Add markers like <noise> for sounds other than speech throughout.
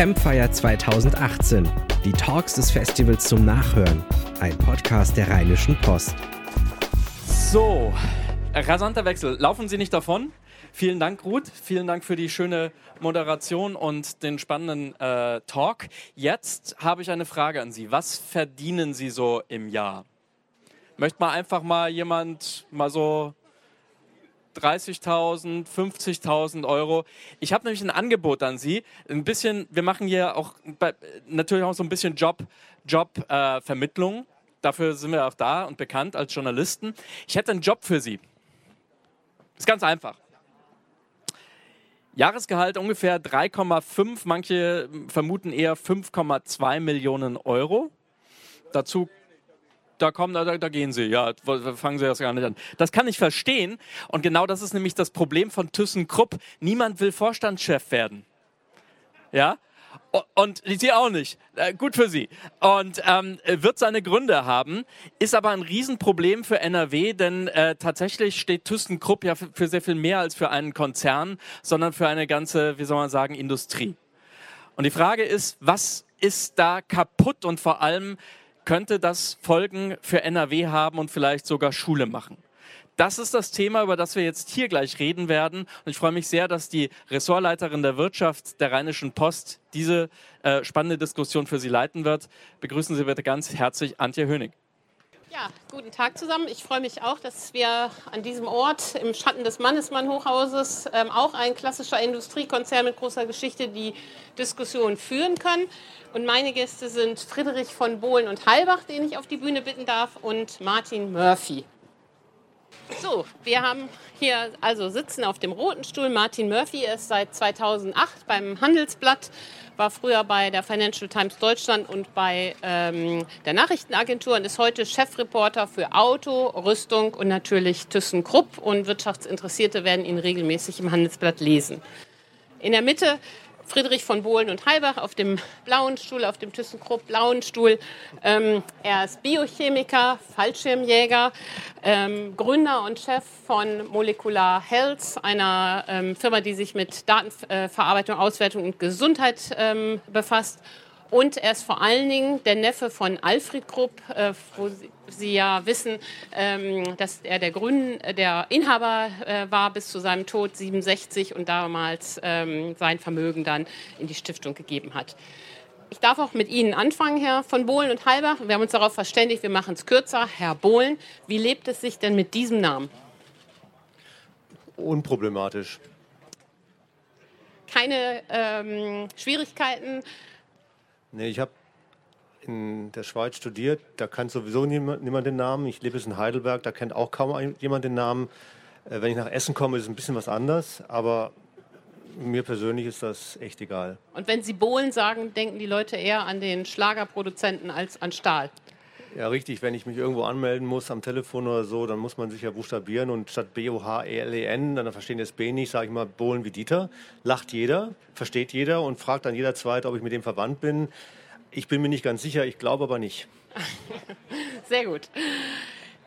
Campfire 2018. Die Talks des Festivals zum Nachhören. Ein Podcast der Rheinischen Post. So, rasanter Wechsel. Laufen Sie nicht davon. Vielen Dank, Ruth. Vielen Dank für die schöne Moderation und den spannenden äh, Talk. Jetzt habe ich eine Frage an Sie. Was verdienen Sie so im Jahr? Möchte mal einfach mal jemand mal so 30.000, 50.000 Euro. Ich habe nämlich ein Angebot an Sie. Ein bisschen, wir machen hier auch bei, natürlich auch so ein bisschen Job, Jobvermittlung. Äh, Dafür sind wir auch da und bekannt als Journalisten. Ich hätte einen Job für Sie. Ist ganz einfach. Jahresgehalt ungefähr 3,5, manche vermuten eher 5,2 Millionen Euro. Dazu da kommen, da, da gehen sie, ja, fangen sie das gar nicht an. Das kann ich verstehen und genau das ist nämlich das Problem von ThyssenKrupp. Niemand will Vorstandschef werden. Ja, und sie auch nicht. Äh, gut für sie. Und ähm, wird seine Gründe haben, ist aber ein Riesenproblem für NRW, denn äh, tatsächlich steht ThyssenKrupp ja für, für sehr viel mehr als für einen Konzern, sondern für eine ganze, wie soll man sagen, Industrie. Und die Frage ist, was ist da kaputt und vor allem, könnte das Folgen für NRW haben und vielleicht sogar Schule machen. Das ist das Thema, über das wir jetzt hier gleich reden werden. Und ich freue mich sehr, dass die Ressortleiterin der Wirtschaft der Rheinischen Post diese äh, spannende Diskussion für Sie leiten wird. Begrüßen Sie bitte ganz herzlich Antje Hönig. Ja, guten Tag zusammen. Ich freue mich auch, dass wir an diesem Ort im Schatten des Mannesmann-Hochhauses ähm, auch ein klassischer Industriekonzern mit großer Geschichte die Diskussion führen können. Und meine Gäste sind Friedrich von Bohlen und Halbach, den ich auf die Bühne bitten darf, und Martin Murphy. So, wir haben hier also sitzen auf dem roten Stuhl Martin Murphy. Er ist seit 2008 beim Handelsblatt, war früher bei der Financial Times Deutschland und bei ähm, der Nachrichtenagentur und ist heute Chefreporter für Auto, Rüstung und natürlich ThyssenKrupp. Und Wirtschaftsinteressierte werden ihn regelmäßig im Handelsblatt lesen. In der Mitte Friedrich von Bohlen und Halbach auf dem blauen Stuhl, auf dem ThyssenKrupp blauen Stuhl. Ähm, er ist Biochemiker, Fallschirmjäger, ähm, Gründer und Chef von Molecular Health, einer ähm, Firma, die sich mit Datenverarbeitung, Auswertung und Gesundheit ähm, befasst und er ist vor allen Dingen der Neffe von Alfred Krupp, äh, wo Sie, Sie, ja wissen, ähm, dass er der, Grün, äh, der Inhaber äh, war bis zu seinem Tod 67 und damals ähm, sein Vermögen dann in die Stiftung gegeben hat. Ich darf auch mit Ihnen anfangen, Herr von Bohlen und Halbach. Wir haben uns darauf verständigt, wir machen es kürzer. Herr Bohlen, wie lebt es sich denn mit diesem Namen? Unproblematisch. Keine ähm, Schwierigkeiten Nee, ich habe in der Schweiz studiert, da kennt sowieso niemand, niemand, den Namen. Ich lebe jetzt in Heidelberg, da kennt auch kaum jemand den Namen. Äh, wenn ich nach Essen komme, ist es ein bisschen was anders, aber mir persönlich ist das echt egal. Und wenn Sie Bohlen sagen, denken die Leute eher an den Schlagerproduzenten als an Stahl? Ja, richtig. Wenn ich mich irgendwo anmelden muss am Telefon oder so, dann muss man sich ja buchstabieren und statt B-O-H-E-L-E-N, dann verstehen jetzt B nicht, sage ich mal Bohlen wie Dieter. Lacht jeder, versteht jeder und fragt dann jeder Zweite, ob ich mit dem verwandt bin. Ich bin mir nicht ganz sicher, ich glaube aber nicht. <laughs> Sehr gut.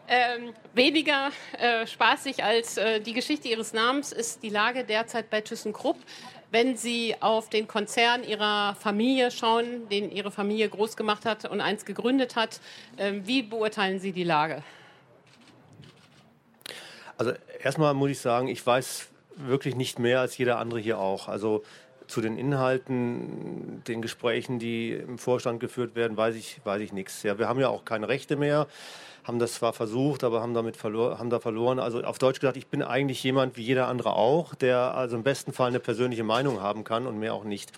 Ähm, weniger äh, spaßig als äh, die Geschichte Ihres Namens ist die Lage derzeit bei ThyssenKrupp. Wenn Sie auf den Konzern Ihrer Familie schauen, den Ihre Familie groß gemacht hat und eins gegründet hat, äh, wie beurteilen Sie die Lage? Also erstmal muss ich sagen, ich weiß wirklich nicht mehr als jeder andere hier auch. Also zu den Inhalten, den Gesprächen, die im Vorstand geführt werden, weiß ich, weiß ich nichts. Ja, wir haben ja auch keine Rechte mehr haben das zwar versucht, aber haben damit verlor, haben da verloren. Also auf Deutsch gesagt, ich bin eigentlich jemand wie jeder andere auch, der also im besten Fall eine persönliche Meinung haben kann und mehr auch nicht.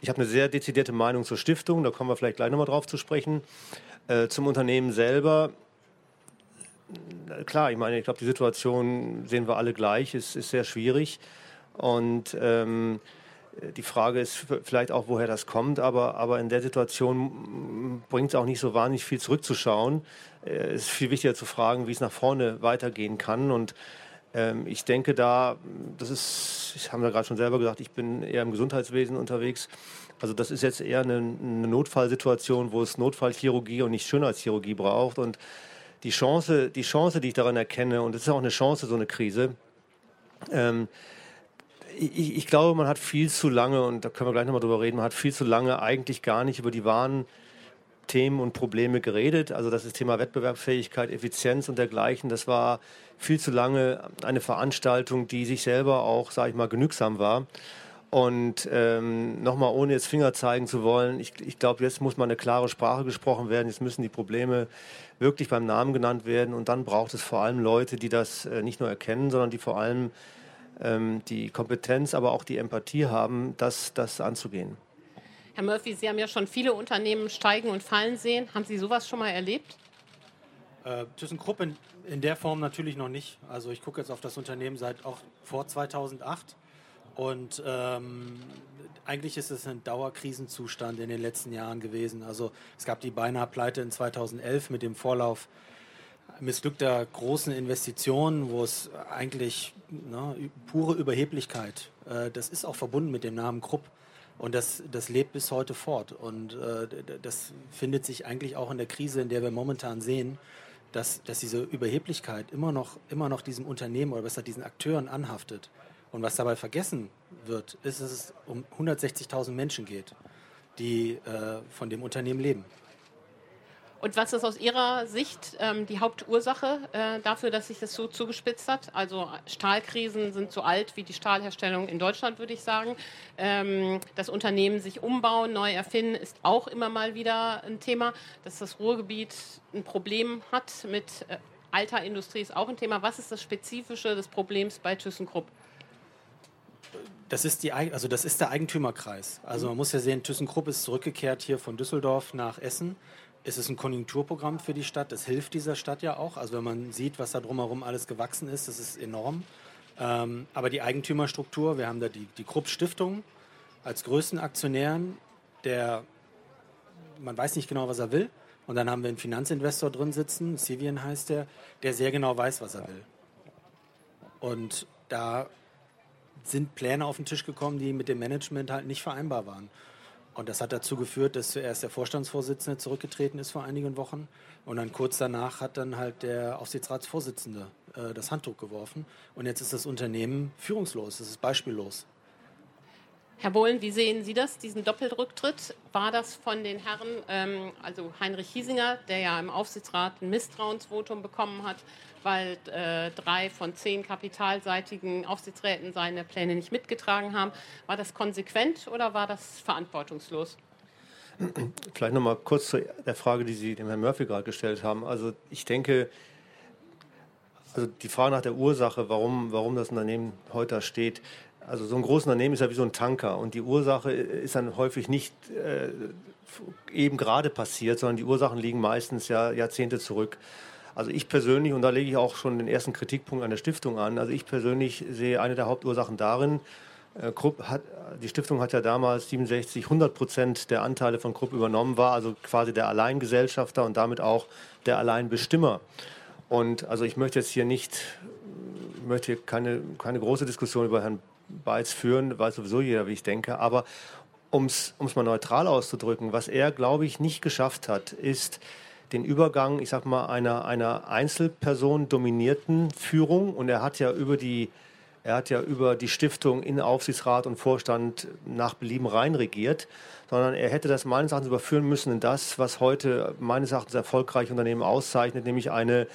Ich habe eine sehr dezidierte Meinung zur Stiftung, da kommen wir vielleicht gleich nochmal drauf zu sprechen. Äh, zum Unternehmen selber, klar, ich meine, ich glaube, die Situation sehen wir alle gleich, es ist sehr schwierig. Und ähm, die Frage ist vielleicht auch, woher das kommt, aber, aber in der Situation bringt es auch nicht so wahnsinnig viel zurückzuschauen. Äh, es ist viel wichtiger zu fragen, wie es nach vorne weitergehen kann. Und ähm, ich denke da, das ist, ich habe ja gerade schon selber gesagt, ich bin eher im Gesundheitswesen unterwegs. Also das ist jetzt eher eine, eine Notfallsituation, wo es Notfallchirurgie und nicht Schönheitschirurgie braucht. Und die Chance, die Chance, die ich daran erkenne, und es ist auch eine Chance, so eine Krise, ähm, ich, ich, glaube, man hat viel zu lange, und da können wir gleich nochmal drüber reden, man hat viel zu lange eigentlich gar nicht über die wahren Themen und Probleme geredet. Also das ist Thema Wettbewerbsfähigkeit, Effizienz und dergleichen. Das war viel zu lange eine Veranstaltung, die sich selber auch, sage ich mal, genügsam war. Und ähm, nochmal, ohne jetzt Finger zeigen zu wollen, ich, ich glaube, jetzt muss mal eine klare Sprache gesprochen werden. Jetzt müssen die Probleme wirklich beim Namen genannt werden. Und dann braucht es vor allem Leute, die das äh, nicht nur erkennen, sondern die vor allem ähm, die Kompetenz, aber auch die Empathie haben, das, das anzugehen. Herr Murphy, Sie haben ja schon viele Unternehmen steigen und fallen sehen. Haben Sie sowas schon mal erlebt? Äh, ThyssenKrupp in, in der Form natürlich noch nicht. Also ich gucke jetzt auf das Unternehmen seit auch vor 2008 und ähm, eigentlich ist es ein Dauerkrisenzustand in den letzten Jahren gewesen. Also es gab die beinahe Pleite in 2011 mit dem Vorlauf missglückter großen Investitionen, wo es eigentlich ne, pure Überheblichkeit, äh, das ist auch verbunden mit dem Namen Krupp. Und das, das lebt bis heute fort. Und äh, das findet sich eigentlich auch in der Krise, in der wir momentan sehen, dass, dass diese Überheblichkeit immer noch, immer noch diesem Unternehmen oder besser diesen Akteuren anhaftet. Und was dabei vergessen wird, ist, dass es um 160.000 Menschen geht, die äh, von dem Unternehmen leben. Und was ist aus Ihrer Sicht ähm, die Hauptursache äh, dafür, dass sich das so zugespitzt hat? Also Stahlkrisen sind so alt wie die Stahlherstellung in Deutschland, würde ich sagen. Ähm, das Unternehmen sich umbauen, neu erfinden, ist auch immer mal wieder ein Thema. Dass das Ruhrgebiet ein Problem hat mit äh, alter Industrie ist auch ein Thema. Was ist das Spezifische des Problems bei ThyssenKrupp? Das ist, die, also das ist der Eigentümerkreis. Also man muss ja sehen, ThyssenKrupp ist zurückgekehrt hier von Düsseldorf nach Essen es ist ein Konjunkturprogramm für die Stadt. Das hilft dieser Stadt ja auch. Also wenn man sieht, was da drumherum alles gewachsen ist, das ist enorm. Ähm, aber die Eigentümerstruktur, wir haben da die, die Krupp Stiftung als größten Aktionären, der, man weiß nicht genau, was er will. Und dann haben wir einen Finanzinvestor drin sitzen, Sivian heißt der, der sehr genau weiß, was er will. Und da sind Pläne auf den Tisch gekommen, die mit dem Management halt nicht vereinbar waren. Und das hat dazu geführt, dass zuerst der Vorstandsvorsitzende zurückgetreten ist vor einigen Wochen und dann kurz danach hat dann halt der Aufsichtsratsvorsitzende äh, das Handtuch geworfen und jetzt ist das Unternehmen führungslos, es ist beispiellos. Herr Bohlen, wie sehen Sie das, diesen Doppelrücktritt? War das von den Herren, ähm, also Heinrich Hiesinger, der ja im Aufsichtsrat ein Misstrauensvotum bekommen hat, weil äh, drei von zehn kapitalseitigen Aufsichtsräten seine Pläne nicht mitgetragen haben. War das konsequent oder war das verantwortungslos? Vielleicht noch mal kurz zu der Frage, die Sie dem Herrn Murphy gerade gestellt haben. Also ich denke, also die Frage nach der Ursache, warum, warum das Unternehmen heute da steht, also so ein großes Unternehmen ist ja wie so ein Tanker und die Ursache ist dann häufig nicht äh, eben gerade passiert, sondern die Ursachen liegen meistens ja Jahrzehnte zurück. Also ich persönlich, und da lege ich auch schon den ersten Kritikpunkt an der Stiftung an, also ich persönlich sehe eine der Hauptursachen darin, äh, Krupp hat, die Stiftung hat ja damals 67, 100 Prozent der Anteile von Krupp übernommen, war also quasi der Alleingesellschafter und damit auch der Alleinbestimmer. Und also ich möchte jetzt hier nicht, möchte keine, keine große Diskussion über Herrn Beitz führen, weiß sowieso jeder, wie ich denke, aber um es mal neutral auszudrücken, was er, glaube ich, nicht geschafft hat, ist, den Übergang, ich sag mal, einer, einer Einzelperson dominierten Führung. Und er hat ja über die, er hat ja über die Stiftung in Aufsichtsrat und Vorstand nach Belieben rein regiert, sondern er hätte das meines Erachtens überführen müssen in das, was heute meines Erachtens erfolgreiche Unternehmen auszeichnet, nämlich eine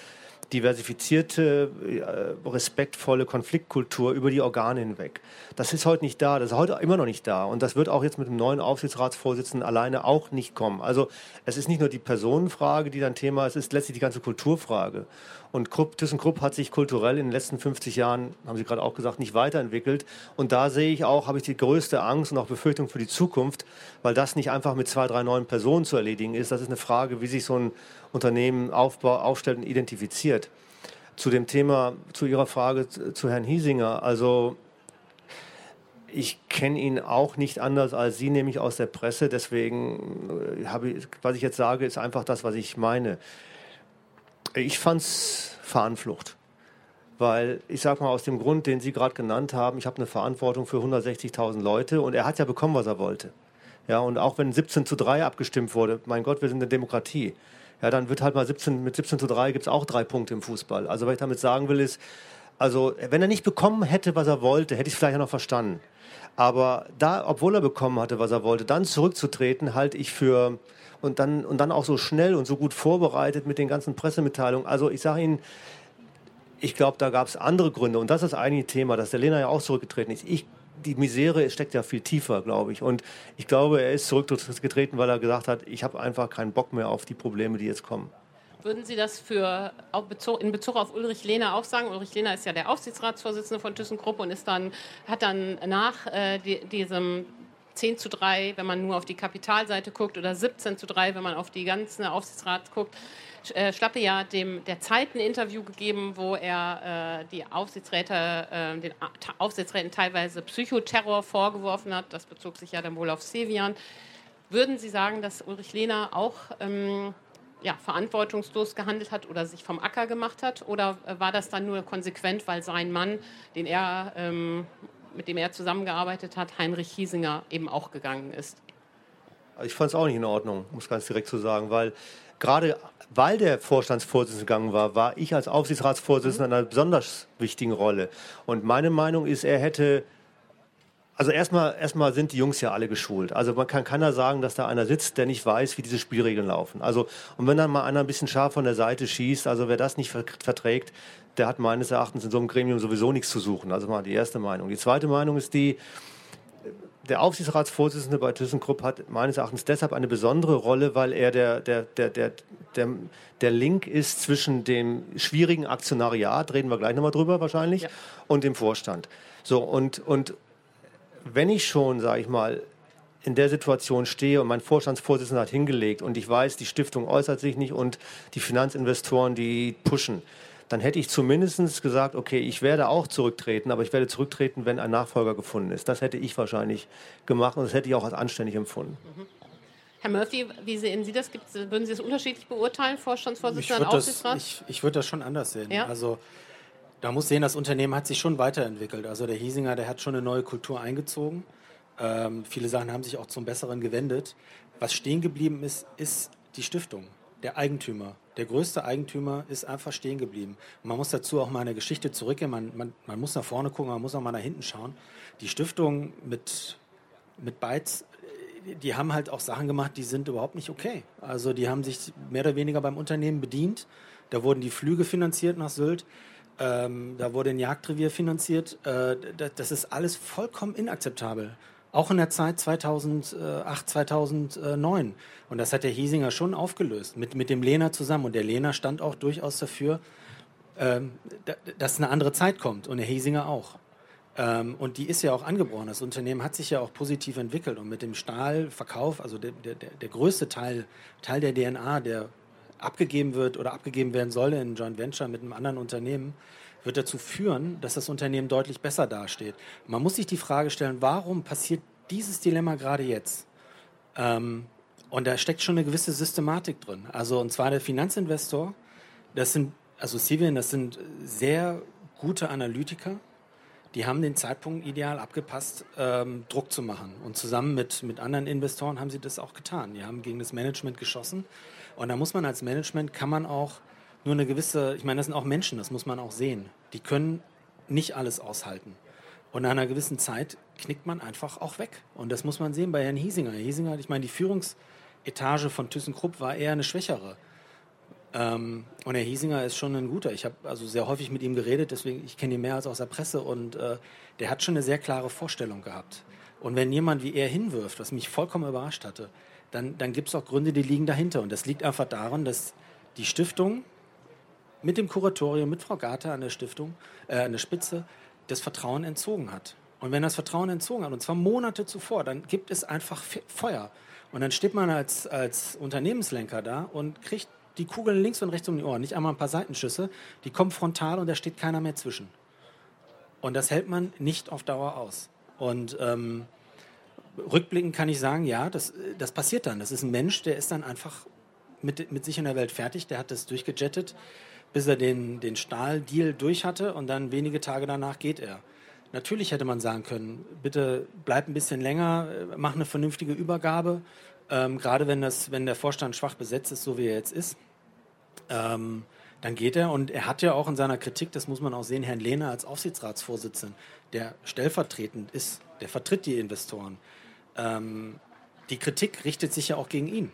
diversifizierte, äh, respektvolle Konfliktkultur über die Organe hinweg. Das ist heute nicht da, das ist heute immer noch nicht da und das wird auch jetzt mit dem neuen Aufsichtsratsvorsitzenden alleine auch nicht kommen. Also es ist nicht nur die Personenfrage, die dann Thema ist, es ist letztlich die ganze Kulturfrage. Und Krupp, ThyssenKrupp hat sich kulturell in den letzten 50 Jahren, haben Sie gerade auch gesagt, nicht weiterentwickelt. Und da sehe ich auch, habe ich die größte Angst und auch Befürchtung für die Zukunft, weil das nicht einfach mit zwei, drei neuen Personen zu erledigen ist. Das ist eine Frage, wie sich so ein Unternehmen aufbau, aufstellt und identifiziert. Zu dem Thema, zu Ihrer Frage zu Herrn Hiesinger, also ich kenne ihn auch nicht anders als Sie, nämlich aus der Presse. Deswegen äh, habe ich, was ich jetzt sage, ist einfach das, was ich meine. Ich fand es Fahnenflucht. Weil ich sage mal aus dem Grund, den Sie gerade genannt haben, ich habe eine Verantwortung für 160.000 Leute und er hat ja bekommen, was er wollte. Ja, und auch wenn 17 zu 3 abgestimmt wurde, mein Gott, wir sind eine Demokratie ja, dann wird halt mal 17, mit 17 zu 3 gibt es auch drei Punkte im Fußball. Also was ich damit sagen will ist, Also, wenn er nicht bekommen hätte, was er wollte, hätte ich es vielleicht noch verstanden. Aber da, obwohl er bekommen hatte, was er wollte, dann zurückzutreten, halte ich für und dann, und dann auch so schnell und so gut vorbereitet mit den ganzen Pressemitteilungen. Also ich sage Ihnen, ich glaube, da gab es andere Gründe. Und das ist das eigentliche Thema, dass der Lena ja auch zurückgetreten ist. Ich, die Misere steckt ja viel tiefer, glaube ich. Und ich glaube, er ist zurückgetreten, weil er gesagt hat, ich habe einfach keinen Bock mehr auf die Probleme, die jetzt kommen. Würden Sie das für, in Bezug auf Ulrich Lehner auch sagen? Ulrich Lehner ist ja der Aufsichtsratsvorsitzende von ThyssenKrupp und ist dann, hat dann nach äh, die, diesem 10 zu 3, wenn man nur auf die Kapitalseite guckt, oder 17 zu 3, wenn man auf die ganze Aufsichtsrat guckt, äh, Schlappe ja dem der Zeit ein Interview gegeben, wo er äh, die Aufsichtsräte, äh, den Aufsichtsräten teilweise Psychoterror vorgeworfen hat. Das bezog sich ja dann wohl auf Sevian. Würden Sie sagen, dass Ulrich Lehner auch ähm, ja, verantwortungslos gehandelt hat oder sich vom Acker gemacht hat? Oder äh, war das dann nur konsequent, weil sein Mann, den er, ähm, mit dem er zusammengearbeitet hat, Heinrich Hiesinger, eben auch gegangen ist? Ich fand es auch nicht in Ordnung, muss ganz direkt so sagen, weil gerade weil der Vorstandsvorsitzende gegangen war, war ich als Aufsichtsratsvorsitzender in einer besonders wichtigen Rolle. Und meine Meinung ist, er hätte also erstmal, erstmal sind die Jungs ja alle geschult. Also man kann keiner sagen, dass da einer sitzt, der nicht weiß, wie diese Spielregeln laufen. Also und wenn dann mal einer ein bisschen scharf von der Seite schießt, also wer das nicht verträgt, der hat meines Erachtens in so einem Gremium sowieso nichts zu suchen. Also mal die erste Meinung. Die zweite Meinung ist die, der Aufsichtsratsvorsitzende bei ThyssenKrupp hat meines Erachtens deshalb eine besondere Rolle, weil er der, der, der, der, der, der Link ist zwischen dem schwierigen Aktionariat, reden wir gleich nochmal drüber wahrscheinlich, ja. und dem Vorstand. So, und, und wenn ich schon, sage ich mal, in der Situation stehe und mein Vorstandsvorsitzender hat hingelegt und ich weiß, die Stiftung äußert sich nicht und die Finanzinvestoren, die pushen, dann hätte ich zumindest gesagt, okay, ich werde auch zurücktreten, aber ich werde zurücktreten, wenn ein Nachfolger gefunden ist. Das hätte ich wahrscheinlich gemacht und das hätte ich auch als anständig empfunden. Mhm. Herr Murphy, wie sehen Sie das? Gibt's, würden Sie das unterschiedlich beurteilen, Vorstandsvorsitzender und Aufsichtsrat? ich, ich würde das schon anders sehen. Ja? Also da muss sehen, das Unternehmen hat sich schon weiterentwickelt. Also der Hiesinger, der hat schon eine neue Kultur eingezogen. Ähm, viele Sachen haben sich auch zum Besseren gewendet. Was stehen geblieben ist, ist die Stiftung, der Eigentümer. Der größte Eigentümer ist einfach stehen geblieben. Man muss dazu auch mal eine Geschichte zurückgehen. Man, man, man muss nach vorne gucken, man muss auch mal nach hinten schauen. Die Stiftung mit, mit Bytes, die haben halt auch Sachen gemacht, die sind überhaupt nicht okay. Also die haben sich mehr oder weniger beim Unternehmen bedient. Da wurden die Flüge finanziert nach Sylt. Ähm, da wurde ein Jagdrevier finanziert. Äh, das ist alles vollkommen inakzeptabel. Auch in der Zeit 2008, 2009. Und das hat der Hiesinger schon aufgelöst, mit, mit dem Lehner zusammen. Und der Lehner stand auch durchaus dafür, ähm, dass eine andere Zeit kommt. Und der Hiesinger auch. Ähm, und die ist ja auch angeboren. Das Unternehmen hat sich ja auch positiv entwickelt. Und mit dem Stahlverkauf, also der, der, der größte Teil, Teil der DNA, der abgegeben wird oder abgegeben werden soll in Joint Venture mit einem anderen Unternehmen, wird dazu führen, dass das Unternehmen deutlich besser dasteht. Man muss sich die Frage stellen, warum passiert dieses Dilemma gerade jetzt? Ähm, und da steckt schon eine gewisse Systematik drin. Also, und zwar der Finanzinvestor, das sind, also Civil, das sind sehr gute Analytiker, die haben den Zeitpunkt ideal abgepasst, ähm, Druck zu machen. Und zusammen mit, mit anderen Investoren haben sie das auch getan. Die haben gegen das Management geschossen und da muss man als Management, kann man auch nur eine gewisse, ich meine, das sind auch Menschen, das muss man auch sehen. Die können nicht alles aushalten. Und nach einer gewissen Zeit knickt man einfach auch weg. Und das muss man sehen bei Herrn Hiesinger. Herr Hiesinger, ich meine, die Führungsetage von ThyssenKrupp war eher eine schwächere. Ähm, und Herr Hiesinger ist schon ein guter. Ich habe also sehr häufig mit ihm geredet, deswegen ich kenne ihn mehr als aus der Presse und äh, der hat schon eine sehr klare Vorstellung gehabt. Und wenn jemand wie er hinwirft, was mich vollkommen überrascht hatte, dann, dann gibt es auch Gründe, die liegen dahinter. Und das liegt einfach daran, dass die Stiftung mit dem Kuratorium, mit Frau Gata an der Stiftung, äh, an der Spitze, das Vertrauen entzogen hat. Und wenn das Vertrauen entzogen hat, und zwar Monate zuvor, dann gibt es einfach Feuer. Und dann steht man als, als Unternehmenslenker da und kriegt die Kugeln links und rechts um die Ohren. Nicht einmal ein paar Seitenschüsse, die kommen frontal und da steht keiner mehr zwischen. Und das hält man nicht auf Dauer aus. Und ähm, rückblickend kann ich sagen, ja, das, das passiert dann. Das ist ein Mensch, der ist dann einfach mit, mit sich in der Welt fertig, der hat das durchgejettet, bis er den, den Stahldeal durch hatte und dann wenige Tage danach geht er. Natürlich hätte man sagen können, bitte bleib ein bisschen länger, mach eine vernünftige Übergabe, ähm, gerade wenn, das, wenn der Vorstand schwach besetzt ist, so wie er jetzt ist. Ähm, dann geht er und er hat ja auch in seiner Kritik, das muss man auch sehen, Herrn Lehner als Aufsichtsratsvorsitzenden, der stellvertretend ist, der vertritt die Investoren. Ähm, die Kritik richtet sich ja auch gegen ihn.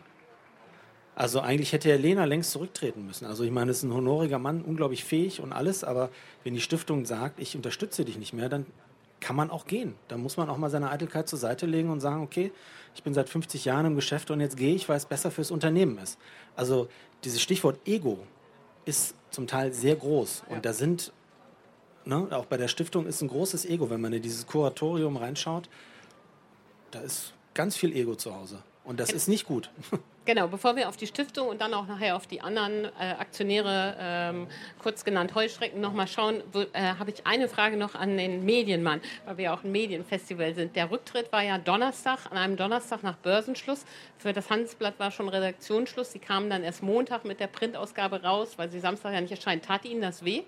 Also eigentlich hätte Herr Lehner längst zurücktreten müssen. Also ich meine, es ist ein honoriger Mann, unglaublich fähig und alles, aber wenn die Stiftung sagt, ich unterstütze dich nicht mehr, dann kann man auch gehen. Da muss man auch mal seine Eitelkeit zur Seite legen und sagen, okay, ich bin seit 50 Jahren im Geschäft und jetzt gehe ich, weil es besser fürs Unternehmen ist. Also dieses Stichwort Ego ist zum Teil sehr groß. Und da sind, ne, auch bei der Stiftung ist ein großes Ego, wenn man in dieses Kuratorium reinschaut, da ist ganz viel Ego zu Hause. Und das ist nicht gut. <laughs> Genau, bevor wir auf die Stiftung und dann auch nachher auf die anderen äh, Aktionäre, ähm, kurz genannt Heuschrecken, nochmal schauen, äh, habe ich eine Frage noch an den Medienmann, weil wir ja auch ein Medienfestival sind. Der Rücktritt war ja Donnerstag, an einem Donnerstag nach Börsenschluss. Für das Handelsblatt war schon Redaktionsschluss. Sie kamen dann erst Montag mit der Printausgabe raus, weil sie Samstag ja nicht erscheinen. Tat Ihnen das weh?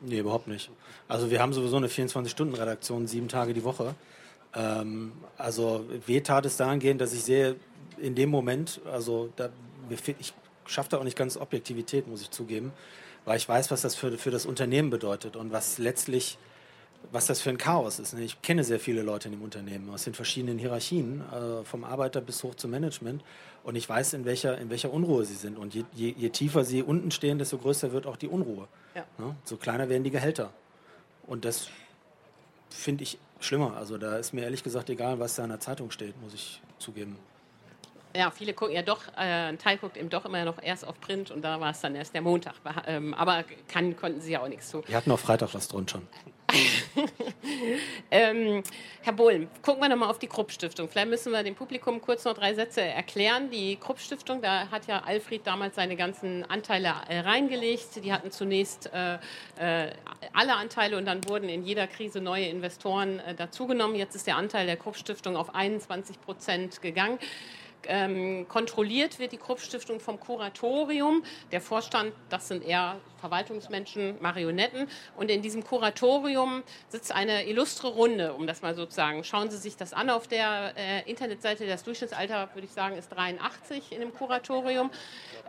Nee, überhaupt nicht. Also wir haben sowieso eine 24-Stunden-Redaktion, sieben Tage die Woche. Ähm, also weh tat es dahingehend, dass ich sehe, in dem Moment, also da, ich schaffe da auch nicht ganz Objektivität, muss ich zugeben, weil ich weiß, was das für, für das Unternehmen bedeutet und was letztlich, was das für ein Chaos ist. Ne? Ich kenne sehr viele Leute in dem Unternehmen aus den verschiedenen Hierarchien, äh, vom Arbeiter bis hoch zum Management und ich weiß, in welcher, in welcher Unruhe sie sind. Und je, je, je tiefer sie unten stehen, desto größer wird auch die Unruhe. Ja. Ne? So kleiner werden die Gehälter. Und das finde ich schlimmer. Also da ist mir ehrlich gesagt egal, was da in der Zeitung steht, muss ich zugeben. Ja, viele gucken ja doch, äh, ein Teil guckt eben doch immer noch erst auf Print und da war es dann erst der Montag. Ähm, aber kann, konnten sie ja auch nichts zu. Wir hatten auch Freitag was drin schon. <laughs> ähm, Herr Bohlen, gucken wir nochmal auf die Krupp-Stiftung. Vielleicht müssen wir dem Publikum kurz noch drei Sätze erklären. Die Krupp-Stiftung, da hat ja Alfred damals seine ganzen Anteile äh, reingelegt. Die hatten zunächst äh, äh, alle Anteile und dann wurden in jeder Krise neue Investoren äh, dazugenommen. Jetzt ist der Anteil der Krupp-Stiftung auf 21 Prozent gegangen ähm, kontrolliert wird die Krupp-Stiftung vom Kuratorium. Der Vorstand, das sind eher Verwaltungsmenschen, Marionetten. Und in diesem Kuratorium sitzt eine illustre Runde, um das mal so zu sagen. Schauen Sie sich das an auf der äh, Internetseite. Das Durchschnittsalter, würde ich sagen, ist 83 in dem Kuratorium.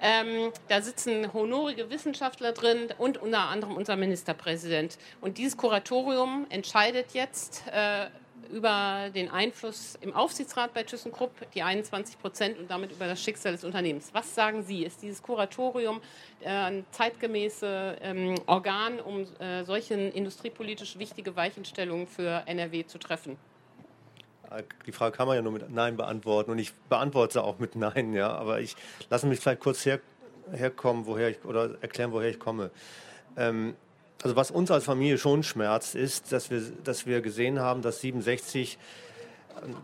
Ähm, da sitzen honorige Wissenschaftler drin und unter anderem unser Ministerpräsident. Und dieses Kuratorium entscheidet jetzt, äh, über den Einfluss im Aufsichtsrat bei ThyssenKrupp, die 21 Prozent und damit über das Schicksal des Unternehmens. Was sagen Sie? Ist dieses Kuratorium äh, ein zeitgemäße ähm, Organ, um äh, solche industriepolitisch wichtige Weichenstellungen für NRW zu treffen? Die Frage kann man ja nur mit Nein beantworten und ich beantworte sie auch mit Nein, ja. Aber ich lasse mich vielleicht kurz her, herkommen, woher ich oder erklären, woher ich komme. Ähm, also was uns als Familie schon schmerzt, ist, dass wir, dass wir gesehen haben, dass 67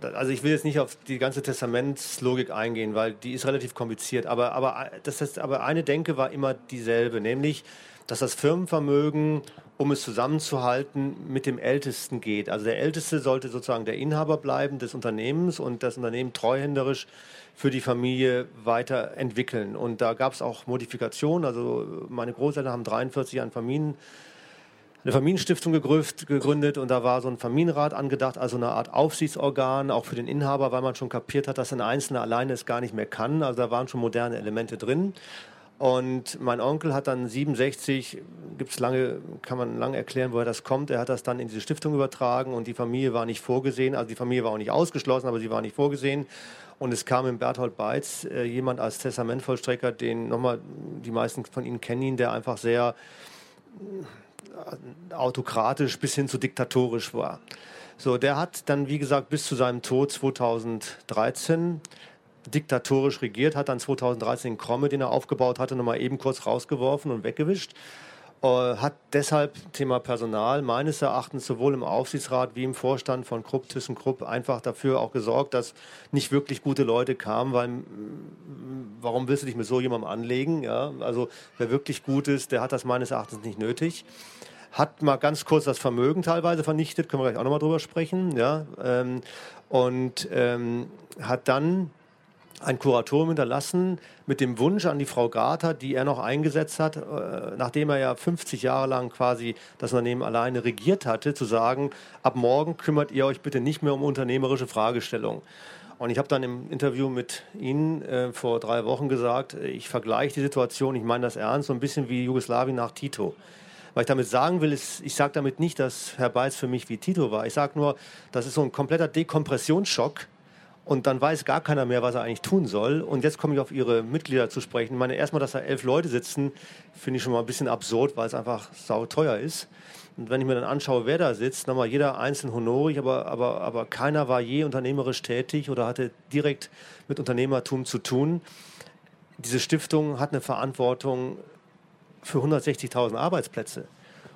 also ich will jetzt nicht auf die ganze Testamentslogik eingehen, weil die ist relativ kompliziert. Aber, aber, das heißt, aber eine Denke war immer dieselbe, nämlich, dass das Firmenvermögen, um es zusammenzuhalten, mit dem Ältesten geht. Also der Älteste sollte sozusagen der Inhaber bleiben des Unternehmens und das Unternehmen treuhänderisch für die Familie weiterentwickeln. Und da gab es auch Modifikationen. Also meine Großeltern haben 43 an Familien eine Familienstiftung gegründet und da war so ein Familienrat angedacht, also eine Art Aufsichtsorgan, auch für den Inhaber, weil man schon kapiert hat, dass ein Einzelner alleine es gar nicht mehr kann. Also da waren schon moderne Elemente drin. Und mein Onkel hat dann 67, gibt's lange, kann man lange erklären, woher das kommt. Er hat das dann in diese Stiftung übertragen und die Familie war nicht vorgesehen. Also die Familie war auch nicht ausgeschlossen, aber sie war nicht vorgesehen. Und es kam im Berthold Beitz äh, jemand als Testamentvollstrecker, den nochmal, die meisten von Ihnen kennen ihn, der einfach sehr autokratisch bis hin zu diktatorisch war. So, der hat dann, wie gesagt, bis zu seinem Tod 2013 diktatorisch regiert, hat dann 2013 den Kromme, den er aufgebaut hatte, nochmal eben kurz rausgeworfen und weggewischt. Äh, hat deshalb Thema Personal meines Erachtens sowohl im Aufsichtsrat wie im Vorstand von Krupp, ThyssenKrupp einfach dafür auch gesorgt, dass nicht wirklich gute Leute kamen, weil warum willst du dich mit so jemandem anlegen? Ja? Also wer wirklich gut ist, der hat das meines Erachtens nicht nötig hat mal ganz kurz das Vermögen teilweise vernichtet, können wir gleich auch nochmal drüber sprechen, ja, ähm, und ähm, hat dann ein Kuratorium hinterlassen mit dem Wunsch an die Frau Garter, die er noch eingesetzt hat, äh, nachdem er ja 50 Jahre lang quasi das Unternehmen alleine regiert hatte, zu sagen, ab morgen kümmert ihr euch bitte nicht mehr um unternehmerische Fragestellungen. Und ich habe dann im Interview mit Ihnen äh, vor drei Wochen gesagt, ich vergleiche die Situation, ich meine das ernst, so ein bisschen wie Jugoslawien nach Tito. Was ich damit sagen will, ist, ich sage damit nicht, dass Herr Beitz für mich wie Tito war. Ich sage nur, das ist so ein kompletter Dekompressionsschock. Und dann weiß gar keiner mehr, was er eigentlich tun soll. Und jetzt komme ich auf Ihre Mitglieder zu sprechen. Ich meine, erstmal, dass da elf Leute sitzen, finde ich schon mal ein bisschen absurd, weil es einfach sauteuer ist. Und wenn ich mir dann anschaue, wer da sitzt, nochmal jeder einzeln honorig, aber, aber, aber keiner war je unternehmerisch tätig oder hatte direkt mit Unternehmertum zu tun. Diese Stiftung hat eine Verantwortung für 160.000 Arbeitsplätze.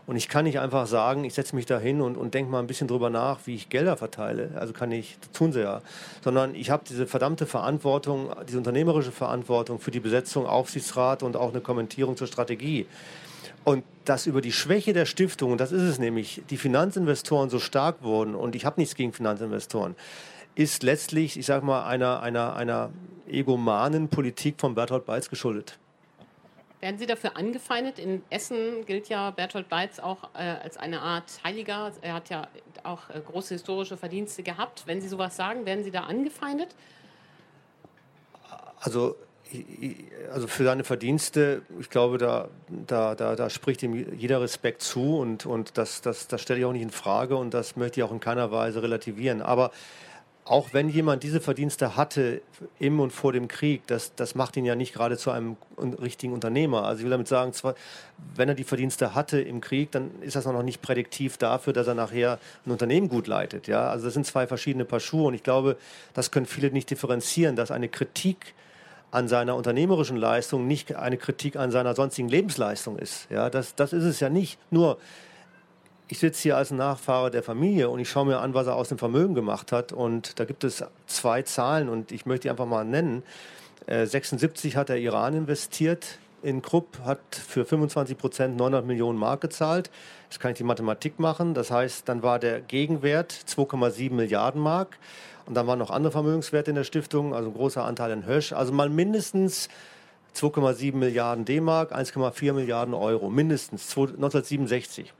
Und ich kann nicht einfach sagen, ich setze mich da hin und, und denke mal ein bisschen drüber nach, wie ich Gelder verteile. Also kann ich, das tun sie ja. Sondern ich habe diese verdammte Verantwortung, diese unternehmerische Verantwortung für die Besetzung, Aufsichtsrat und auch eine Kommentierung zur Strategie. Und dass über die Schwäche der Stiftung, und das ist es nämlich, die Finanzinvestoren so stark wurden, und ich habe nichts gegen Finanzinvestoren, ist letztlich, ich sage mal, einer, einer, einer egomanen Politik von Bertolt Beitz geschuldet. Werden Sie dafür angefeindet? In Essen gilt ja Bertolt Beitz auch äh, als eine Art Heiliger. Er hat ja auch äh, große historische Verdienste gehabt. Wenn Sie sowas sagen, werden Sie da angefeindet? Also also für seine Verdienste, ich glaube, da, da, da, da spricht ihm jeder Respekt zu und, und das, das, das stelle ich auch nicht in Frage und das möchte ich auch in keiner Weise relativieren. Aber auch wenn jemand diese Verdienste hatte im und vor dem Krieg, das, das macht ihn ja nicht gerade zu einem richtigen Unternehmer. Also ich will damit sagen, zwar, wenn er die Verdienste hatte im Krieg, dann ist das noch nicht prädiktiv dafür, dass er nachher ein Unternehmen gut leitet. Ja? Also das sind zwei verschiedene Paar Schuhe und ich glaube, das können viele nicht differenzieren, dass eine Kritik an seiner unternehmerischen Leistung nicht eine Kritik an seiner sonstigen Lebensleistung ist. Ja, das, das ist es ja nicht. Nur, ich sitze hier als Nachfahre der Familie und ich schaue mir an, was er aus dem Vermögen gemacht hat. Und da gibt es zwei Zahlen und ich möchte die einfach mal nennen. Äh, 76 hat er Iran investiert in Krupp, hat für 25 Prozent 900 Millionen Mark gezahlt. Jetzt kann ich die Mathematik machen. Das heißt, dann war der Gegenwert 2,7 Milliarden Mark. Und dann waren noch andere Vermögenswerte in der Stiftung, also ein großer Anteil in Hösch. Also mal mindestens 2,7 Milliarden D-Mark, 1,4 Milliarden Euro, mindestens 1967.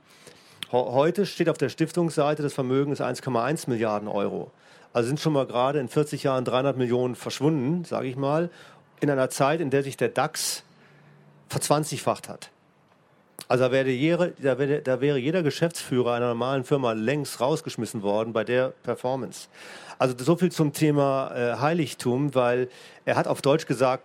Heute steht auf der Stiftungsseite, das Vermögen ist 1,1 Milliarden Euro. Also sind schon mal gerade in 40 Jahren 300 Millionen verschwunden, sage ich mal, in einer Zeit, in der sich der DAX verzwanzigfacht hat. Also da wäre, jeder, da, wäre, da wäre jeder Geschäftsführer einer normalen Firma längst rausgeschmissen worden bei der Performance. Also so viel zum Thema äh, Heiligtum, weil er hat auf Deutsch gesagt,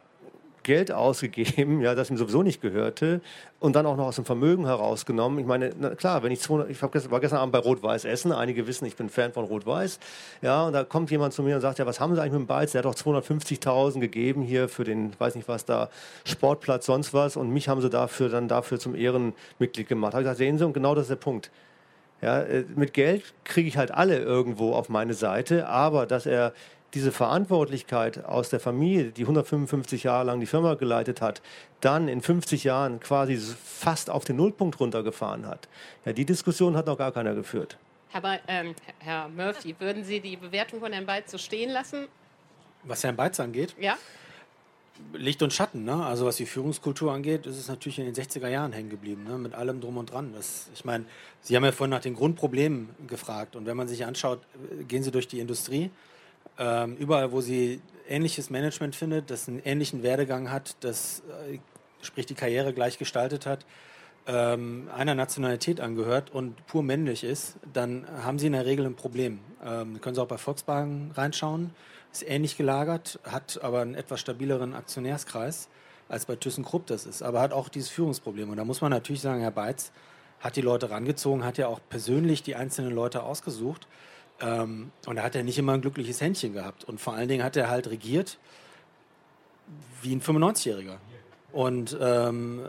Geld ausgegeben, <laughs> ja, das ihm sowieso nicht gehörte und dann auch noch aus dem Vermögen herausgenommen. Ich meine, na, klar, wenn ich 200, ich gestern, war gestern Abend bei Rot-Weiß Essen, einige wissen, ich bin Fan von Rot-Weiß, ja, und da kommt jemand zu mir und sagt, ja, was haben Sie eigentlich mit dem Beiz? Der hat doch 250.000 gegeben hier für den, weiß nicht was da, Sportplatz, sonst was und mich haben Sie dafür dann dafür zum Ehrenmitglied gemacht. Da habe ich gesagt, sehen Sie, und genau das ist der Punkt. Ja, äh, mit Geld kriege ich halt alle irgendwo auf meine Seite, aber dass er diese Verantwortlichkeit aus der Familie, die 155 Jahre lang die Firma geleitet hat, dann in 50 Jahren quasi fast auf den Nullpunkt runtergefahren hat. Ja, die Diskussion hat noch gar keiner geführt. Herr, Be ähm, Herr Murphy, würden Sie die Bewertung von Herrn Beitz so stehen lassen? Was Herrn Beitz angeht? Ja. Licht und Schatten, ne? Also was die Führungskultur angeht, ist es natürlich in den 60er Jahren hängen geblieben, ne? Mit allem drum und dran. Das, ich meine, Sie haben ja vorhin nach den Grundproblemen gefragt und wenn man sich anschaut, gehen Sie durch die Industrie, ähm, überall, wo Sie ähnliches Management findet, das einen ähnlichen Werdegang hat, das äh, sprich die Karriere gleich gestaltet hat, ähm, einer Nationalität angehört und pur männlich ist, dann haben Sie in der Regel ein Problem. Ähm, können Sie auch bei Volkswagen reinschauen ist ähnlich gelagert, hat aber einen etwas stabileren Aktionärskreis, als bei ThyssenKrupp das ist, aber hat auch dieses Führungsproblem. Und da muss man natürlich sagen, Herr Beitz hat die Leute rangezogen, hat ja auch persönlich die einzelnen Leute ausgesucht. Ähm, und da hat er nicht immer ein glückliches Händchen gehabt. Und vor allen Dingen hat er halt regiert wie ein 95-Jähriger. Und ähm,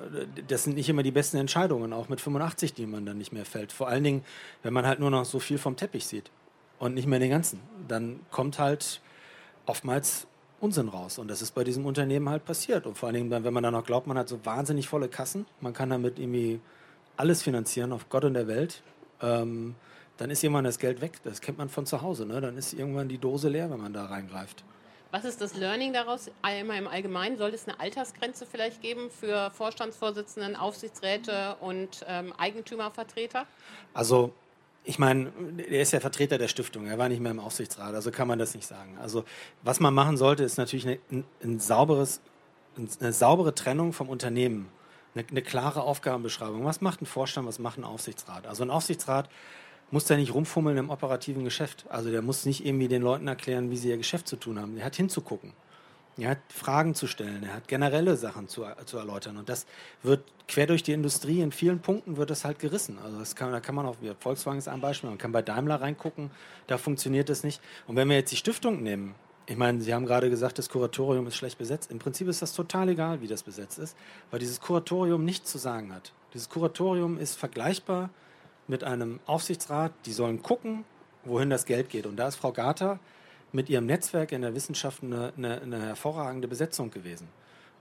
das sind nicht immer die besten Entscheidungen, auch mit 85, die man dann nicht mehr fällt. Vor allen Dingen, wenn man halt nur noch so viel vom Teppich sieht und nicht mehr den ganzen. Dann kommt halt oftmals Unsinn raus. Und das ist bei diesem Unternehmen halt passiert. Und vor allen Dingen, wenn man dann noch glaubt, man hat so wahnsinnig volle Kassen, man kann damit irgendwie alles finanzieren auf Gott und der Welt, ähm, dann ist irgendwann das Geld weg. Das kennt man von zu Hause. Ne? Dann ist irgendwann die Dose leer, wenn man da reingreift. Was ist das Learning daraus? Einmal im Allgemeinen, sollte es eine Altersgrenze vielleicht geben für Vorstandsvorsitzenden, Aufsichtsräte und ähm, Eigentümervertreter? Also ich meine, er ist ja Vertreter der Stiftung, er war nicht mehr im Aufsichtsrat, also kann man das nicht sagen. Also was man machen sollte, ist natürlich eine, ein, sauberes, eine saubere Trennung vom Unternehmen, eine, eine, klare Aufgabenbeschreibung. Was macht ein Vorstand, was macht ein Aufsichtsrat? Also ein Aufsichtsrat muss da nicht rumfummeln im operativen Geschäft. Also der muss nicht irgendwie den Leuten erklären, wie sie ihr Geschäft zu tun haben. Der hat hinzugucken. Er hat Fragen zu stellen, er hat generelle Sachen zu, zu erläutern. Und das wird quer durch die Industrie in vielen Punkten wird das halt gerissen. Also das kann, da kann man auch, Volkswagen ist ein Beispiel, man kann bei Daimler reingucken, da funktioniert das nicht. Und wenn wir jetzt die Stiftung nehmen, ich meine, Sie haben gerade gesagt, das Kuratorium ist schlecht besetzt. Im Prinzip ist das total egal, wie das besetzt ist, weil dieses Kuratorium nichts zu sagen hat. Dieses Kuratorium ist vergleichbar mit einem Aufsichtsrat, die sollen gucken, wohin das Geld geht. Und da ist Frau Garter mit ihrem Netzwerk in der Wissenschaft eine, eine, eine, hervorragende Besetzung gewesen.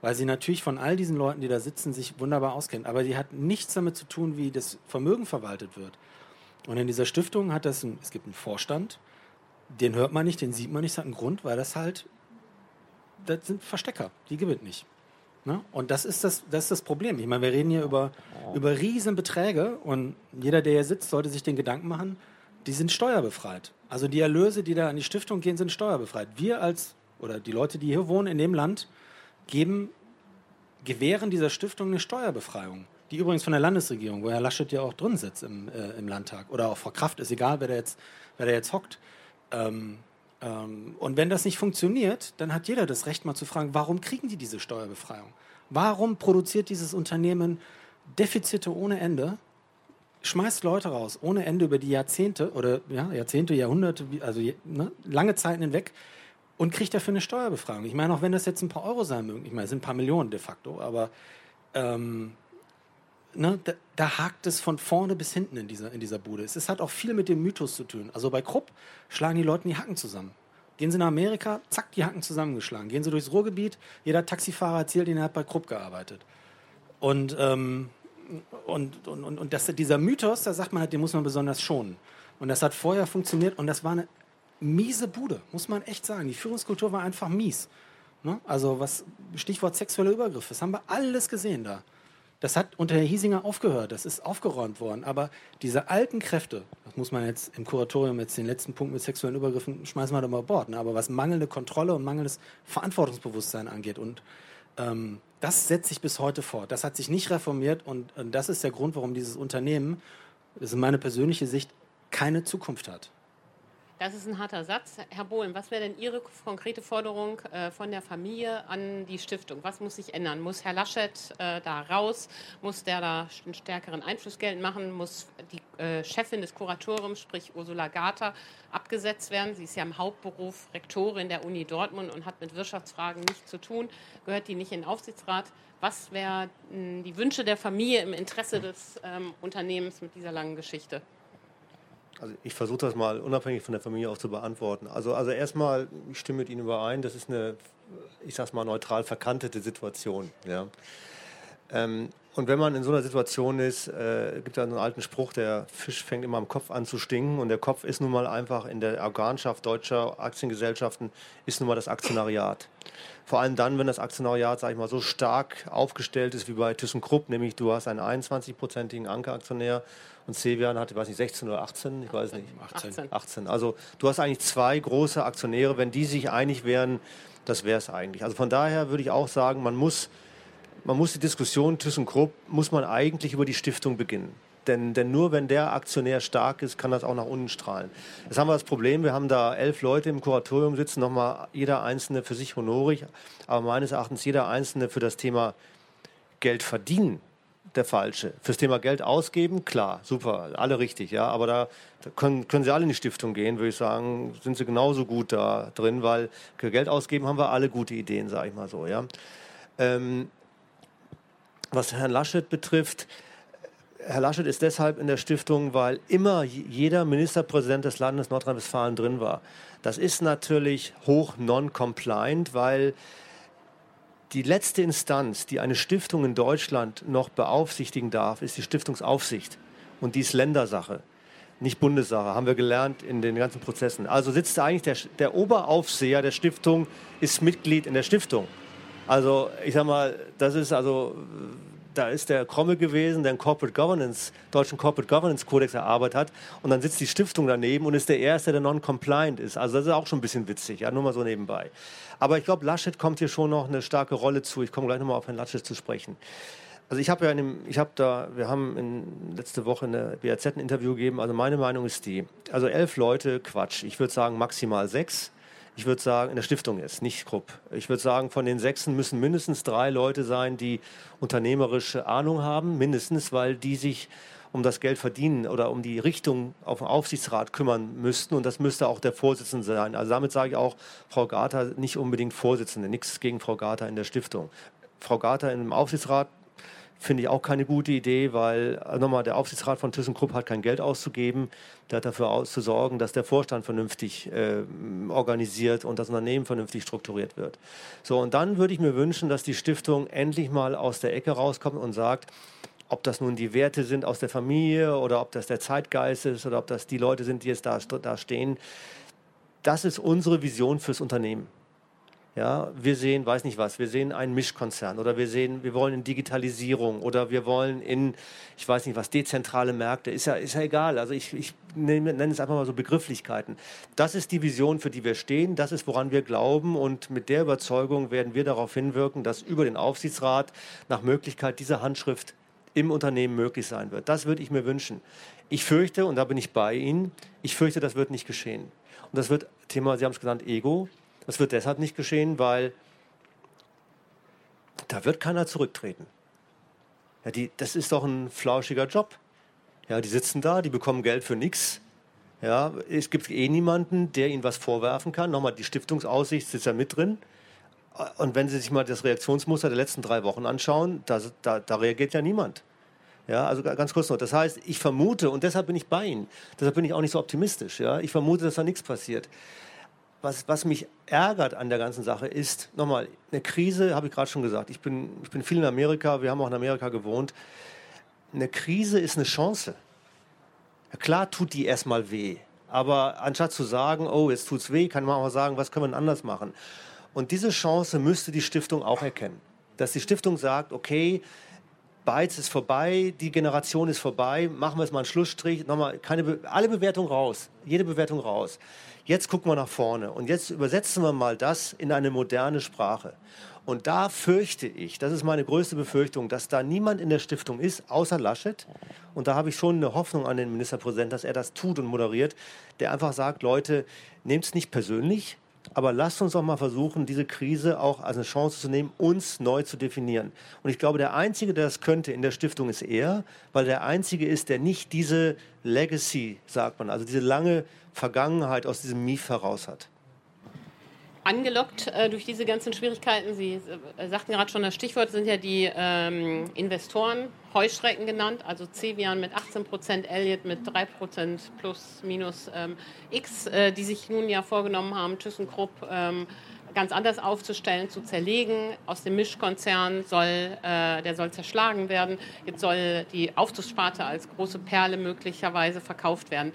Weil sie natürlich von all diesen Leuten, die da sitzen, sich wunderbar auskennt. Aber die hat nichts damit zu tun, wie das Vermögen verwaltet wird. Und in dieser Stiftung hat das, ein, es gibt einen Vorstand, den hört man nicht, den sieht man nicht, das hat einen Grund, weil das halt, das sind Verstecker, die es nicht. Ne? Und das ist das, das ist das Problem. Ich meine, wir reden hier über, über Riesenbeträge und jeder, der hier sitzt, sollte sich den Gedanken machen, die sind steuerbefreit. Also die Erlöse, die da an die Stiftung gehen, sind steuerbefreit. Wir als, oder die Leute, die hier wohnen in dem Land, geben, gewähren dieser Stiftung eine Steuerbefreiung. Die übrigens von der Landesregierung, wo Herr Laschet ja auch drin sitzt im, äh, im Landtag. Oder auch Frau Kraft, ist egal, wer da jetzt, wer da jetzt hockt. Ähm, und wenn das nicht funktioniert, dann hat jeder das Recht mal zu fragen, warum kriegen die diese Steuerbefreiung? Warum produziert dieses Unternehmen Defizite ohne Ende schmeißt Leute raus, ohne Ende über die Jahrzehnte oder ja, Jahrzehnte, Jahrhunderte, also ne, lange Zeiten hinweg und kriegt dafür eine Steuerbefragung. Ich meine, auch wenn das jetzt ein paar Euro sein mögen, ich meine, es sind ein paar Millionen de facto, aber ähm, ne, da, da, hakt es von vorne bis hinten in dieser, in dieser Bude. Es, es hat auch viel mit dem Mythos zu tun. Also bei Krupp schlagen die Leute die Hacken zusammen. Gehen sie nach Amerika, zack, die Hacken zusammengeschlagen. Gehen sie durchs Ruhrgebiet, jeder Taxifahrer erzählt ihnen, er hat bei Krupp gearbeitet. Und ähm, und, und, und, und das, dieser Mythos, da sagt man halt, den muss man besonders schonen. Und das hat vorher funktioniert und das war eine miese Bude, muss man echt sagen. Die Führungskultur war einfach mies. Ne? Also was Stichwort sexueller Übergriff, das haben wir alles gesehen da. Das hat unter Herr Hiesinger aufgehört, das ist aufgeräumt worden. Aber diese alten Kräfte, das muss man jetzt im Kuratorium jetzt den letzten Punkt mit sexuellen Übergriffen schmeißen wir da mal Bord. Ne? Aber was mangelnde Kontrolle und mangelndes Verantwortungsbewusstsein angeht und ähm, das setzt sich bis heute fort. Das hat sich nicht reformiert und, und das ist der Grund, warum dieses Unternehmen, das ist meine persönliche Sicht, keine Zukunft hat. Das ist ein harter Satz. Herr Bohlen, was wäre denn Ihre konkrete Forderung äh, von der Familie an die Stiftung? Was muss sich ändern? Muss Herr Laschet äh, da raus? Muss der da einen stärkeren Einfluss geltend machen? Muss die äh, Chefin des Kuratoriums, sprich Ursula Garter, abgesetzt werden? Sie ist ja im Hauptberuf Rektorin der Uni Dortmund und hat mit Wirtschaftsfragen nichts zu tun. Gehört die nicht in den Aufsichtsrat? Was wären hm, die Wünsche der Familie im Interesse des ähm, Unternehmens mit dieser langen Geschichte? Also ich versuche das mal unabhängig von der Familie auch zu beantworten. Also, also erstmal, ich stimme mit Ihnen überein, das ist eine, ich sag's mal, neutral verkantete Situation. Ja. Ähm, und wenn man in so einer Situation ist, äh, gibt es einen alten Spruch, der Fisch fängt immer am Kopf an zu stinken und der Kopf ist nun mal einfach in der Organschaft deutscher Aktiengesellschaften, ist nun mal das Aktionariat. Vor allem dann, wenn das Aktionariat, sage ich mal, so stark aufgestellt ist wie bei ThyssenKrupp, nämlich du hast einen 21-prozentigen Ankeraktionär und Cevian hat, ich weiß nicht, 16 oder 18, ich weiß nicht. 18. 18. Also du hast eigentlich zwei große Aktionäre, wenn die sich einig wären, das wäre es eigentlich. Also von daher würde ich auch sagen, man muss, man muss die Diskussion ThyssenKrupp, muss man eigentlich über die Stiftung beginnen. Denn, denn nur wenn der Aktionär stark ist, kann das auch nach unten strahlen. Jetzt haben wir das Problem, wir haben da elf Leute im Kuratorium sitzen, nochmal jeder Einzelne für sich honorig, aber meines Erachtens jeder Einzelne für das Thema Geld verdienen der falsche. Fürs Thema Geld ausgeben, klar, super, alle richtig, ja, aber da, da können, können Sie alle in die Stiftung gehen, würde ich sagen, sind Sie genauso gut da drin, weil für Geld ausgeben haben wir alle gute Ideen, sage ich mal so, ja. Ähm, was Herrn Laschet betrifft, Herr Laschet ist deshalb in der Stiftung, weil immer jeder Ministerpräsident des Landes Nordrhein-Westfalen drin war. Das ist natürlich hoch non-compliant, weil die letzte Instanz, die eine Stiftung in Deutschland noch beaufsichtigen darf, ist die Stiftungsaufsicht. Und die ist Ländersache, nicht Bundessache, haben wir gelernt in den ganzen Prozessen. Also sitzt eigentlich der, der Oberaufseher der Stiftung, ist Mitglied in der Stiftung. Also ich sag mal, das ist also da ist der Kromme gewesen, der einen Corporate Governance, deutschen Corporate Governance Kodex erarbeitet hat. Und dann sitzt die Stiftung daneben und ist der Erste, der non-compliant ist. Also das ist auch schon ein bisschen witzig, ja, nur mal so nebenbei. Aber ich glaube, Laschet kommt hier schon noch eine starke Rolle zu. Ich komme gleich nochmal auf Herrn Laschet zu sprechen. Also ich habe ja in dem, ich habe da, wir haben in, letzte Woche eine BAZ ein Interview gegeben. Also meine Meinung ist die, also elf Leute, Quatsch. Ich würde sagen maximal sechs. Ich würde sagen, in der Stiftung jetzt, nicht Krupp. Ich würde sagen, von den Sechsen müssen mindestens drei Leute sein, die unternehmerische Ahnung haben, mindestens, weil die sich um das Geld verdienen oder um die Richtung auf dem Aufsichtsrat kümmern müssten. Und das müsste auch der Vorsitzende sein. Also damit sage ich auch, Frau Garter nicht unbedingt Vorsitzende. Nichts gegen Frau Garter in der Stiftung. Frau Garter im Aufsichtsrat finde ich auch keine gute Idee, weil äh, nochmal der Aufsichtsrat von ThyssenKrupp hat kein Geld auszugeben. Der hat dafür auszusorgen, dass der Vorstand vernünftig äh, organisiert und das Unternehmen vernünftig strukturiert wird. So, und dann würde ich mir wünschen, dass die Stiftung endlich mal aus der Ecke rauskommt und sagt, ob das nun die Werte sind aus der Familie oder ob das der Zeitgeist ist oder ob das die Leute sind, die jetzt da, da stehen. Das ist unsere Vision fürs Unternehmen. Ja, wir sehen, weiß nicht was, wir sehen einen Mischkonzern oder wir sehen, wir wollen in Digitalisierung oder wir wollen in, ich weiß nicht was, dezentrale Märkte. Ist ja, ist ja egal. Also ich, ich nenne, nenne es einfach mal so Begrifflichkeiten. Das ist die Vision, für die wir stehen. Das ist, woran wir glauben. Und mit der Überzeugung werden wir darauf hinwirken, dass über den Aufsichtsrat nach Möglichkeit diese Handschrift im Unternehmen möglich sein wird. Das würde ich mir wünschen. Ich fürchte, und da bin ich bei Ihnen, ich fürchte, das wird nicht geschehen. Und das wird, Thema, Sie haben es genannt, Ego. Das wird deshalb nicht geschehen, weil da wird keiner zurücktreten. Ja, die, das ist doch ein flauschiger Job. Ja, die sitzen da, die bekommen Geld für nichts. Ja, es gibt eh niemanden, der ihnen was vorwerfen kann. Nochmal, die Stiftungsaussicht sitzt ja mit drin. Und wenn Sie sich mal das Reaktionsmuster der letzten drei Wochen anschauen, da, da, da reagiert ja niemand. Ja, also ganz kurz noch. Das heißt, ich vermute, und deshalb bin ich bei Ihnen, deshalb bin ich auch nicht so optimistisch. Ja, ich vermute, dass da nichts passiert was, was mich ärgert an der ganzen Sache ist, nochmal, eine Krise, habe ich gerade schon gesagt, ich bin, ich bin viel in Amerika, wir haben auch in Amerika gewohnt. Eine Krise ist eine Chance. Klar tut die erstmal weh, aber anstatt zu sagen, oh, jetzt tut es weh, kann man auch sagen, was können wir anders machen? Und diese Chance müsste die Stiftung auch erkennen. Dass die Stiftung sagt, okay, Beiz ist vorbei, die Generation ist vorbei, machen wir jetzt mal einen Schlussstrich, nochmal keine Be alle Bewertungen raus, jede Bewertung raus. Jetzt gucken wir nach vorne und jetzt übersetzen wir mal das in eine moderne Sprache. Und da fürchte ich, das ist meine größte Befürchtung, dass da niemand in der Stiftung ist, außer Laschet. Und da habe ich schon eine Hoffnung an den Ministerpräsidenten, dass er das tut und moderiert, der einfach sagt, Leute, nehmt es nicht persönlich, aber lasst uns doch mal versuchen, diese Krise auch als eine Chance zu nehmen, uns neu zu definieren. Und ich glaube, der Einzige, der das könnte in der Stiftung, ist er, weil der Einzige ist, der nicht diese Legacy, sagt man, also diese lange Vergangenheit aus diesem Mief heraus hat angelockt äh, durch diese ganzen Schwierigkeiten. Sie äh, sagten gerade schon, das Stichwort sind ja die ähm, Investoren, Heuschrecken genannt, also Cevian mit 18 Prozent, Elliott mit 3 Prozent plus minus ähm, X, äh, die sich nun ja vorgenommen haben, ThyssenKrupp ähm, ganz anders aufzustellen, zu zerlegen. Aus dem Mischkonzern soll, äh, der soll zerschlagen werden. Jetzt soll die Aufzugssparte als große Perle möglicherweise verkauft werden.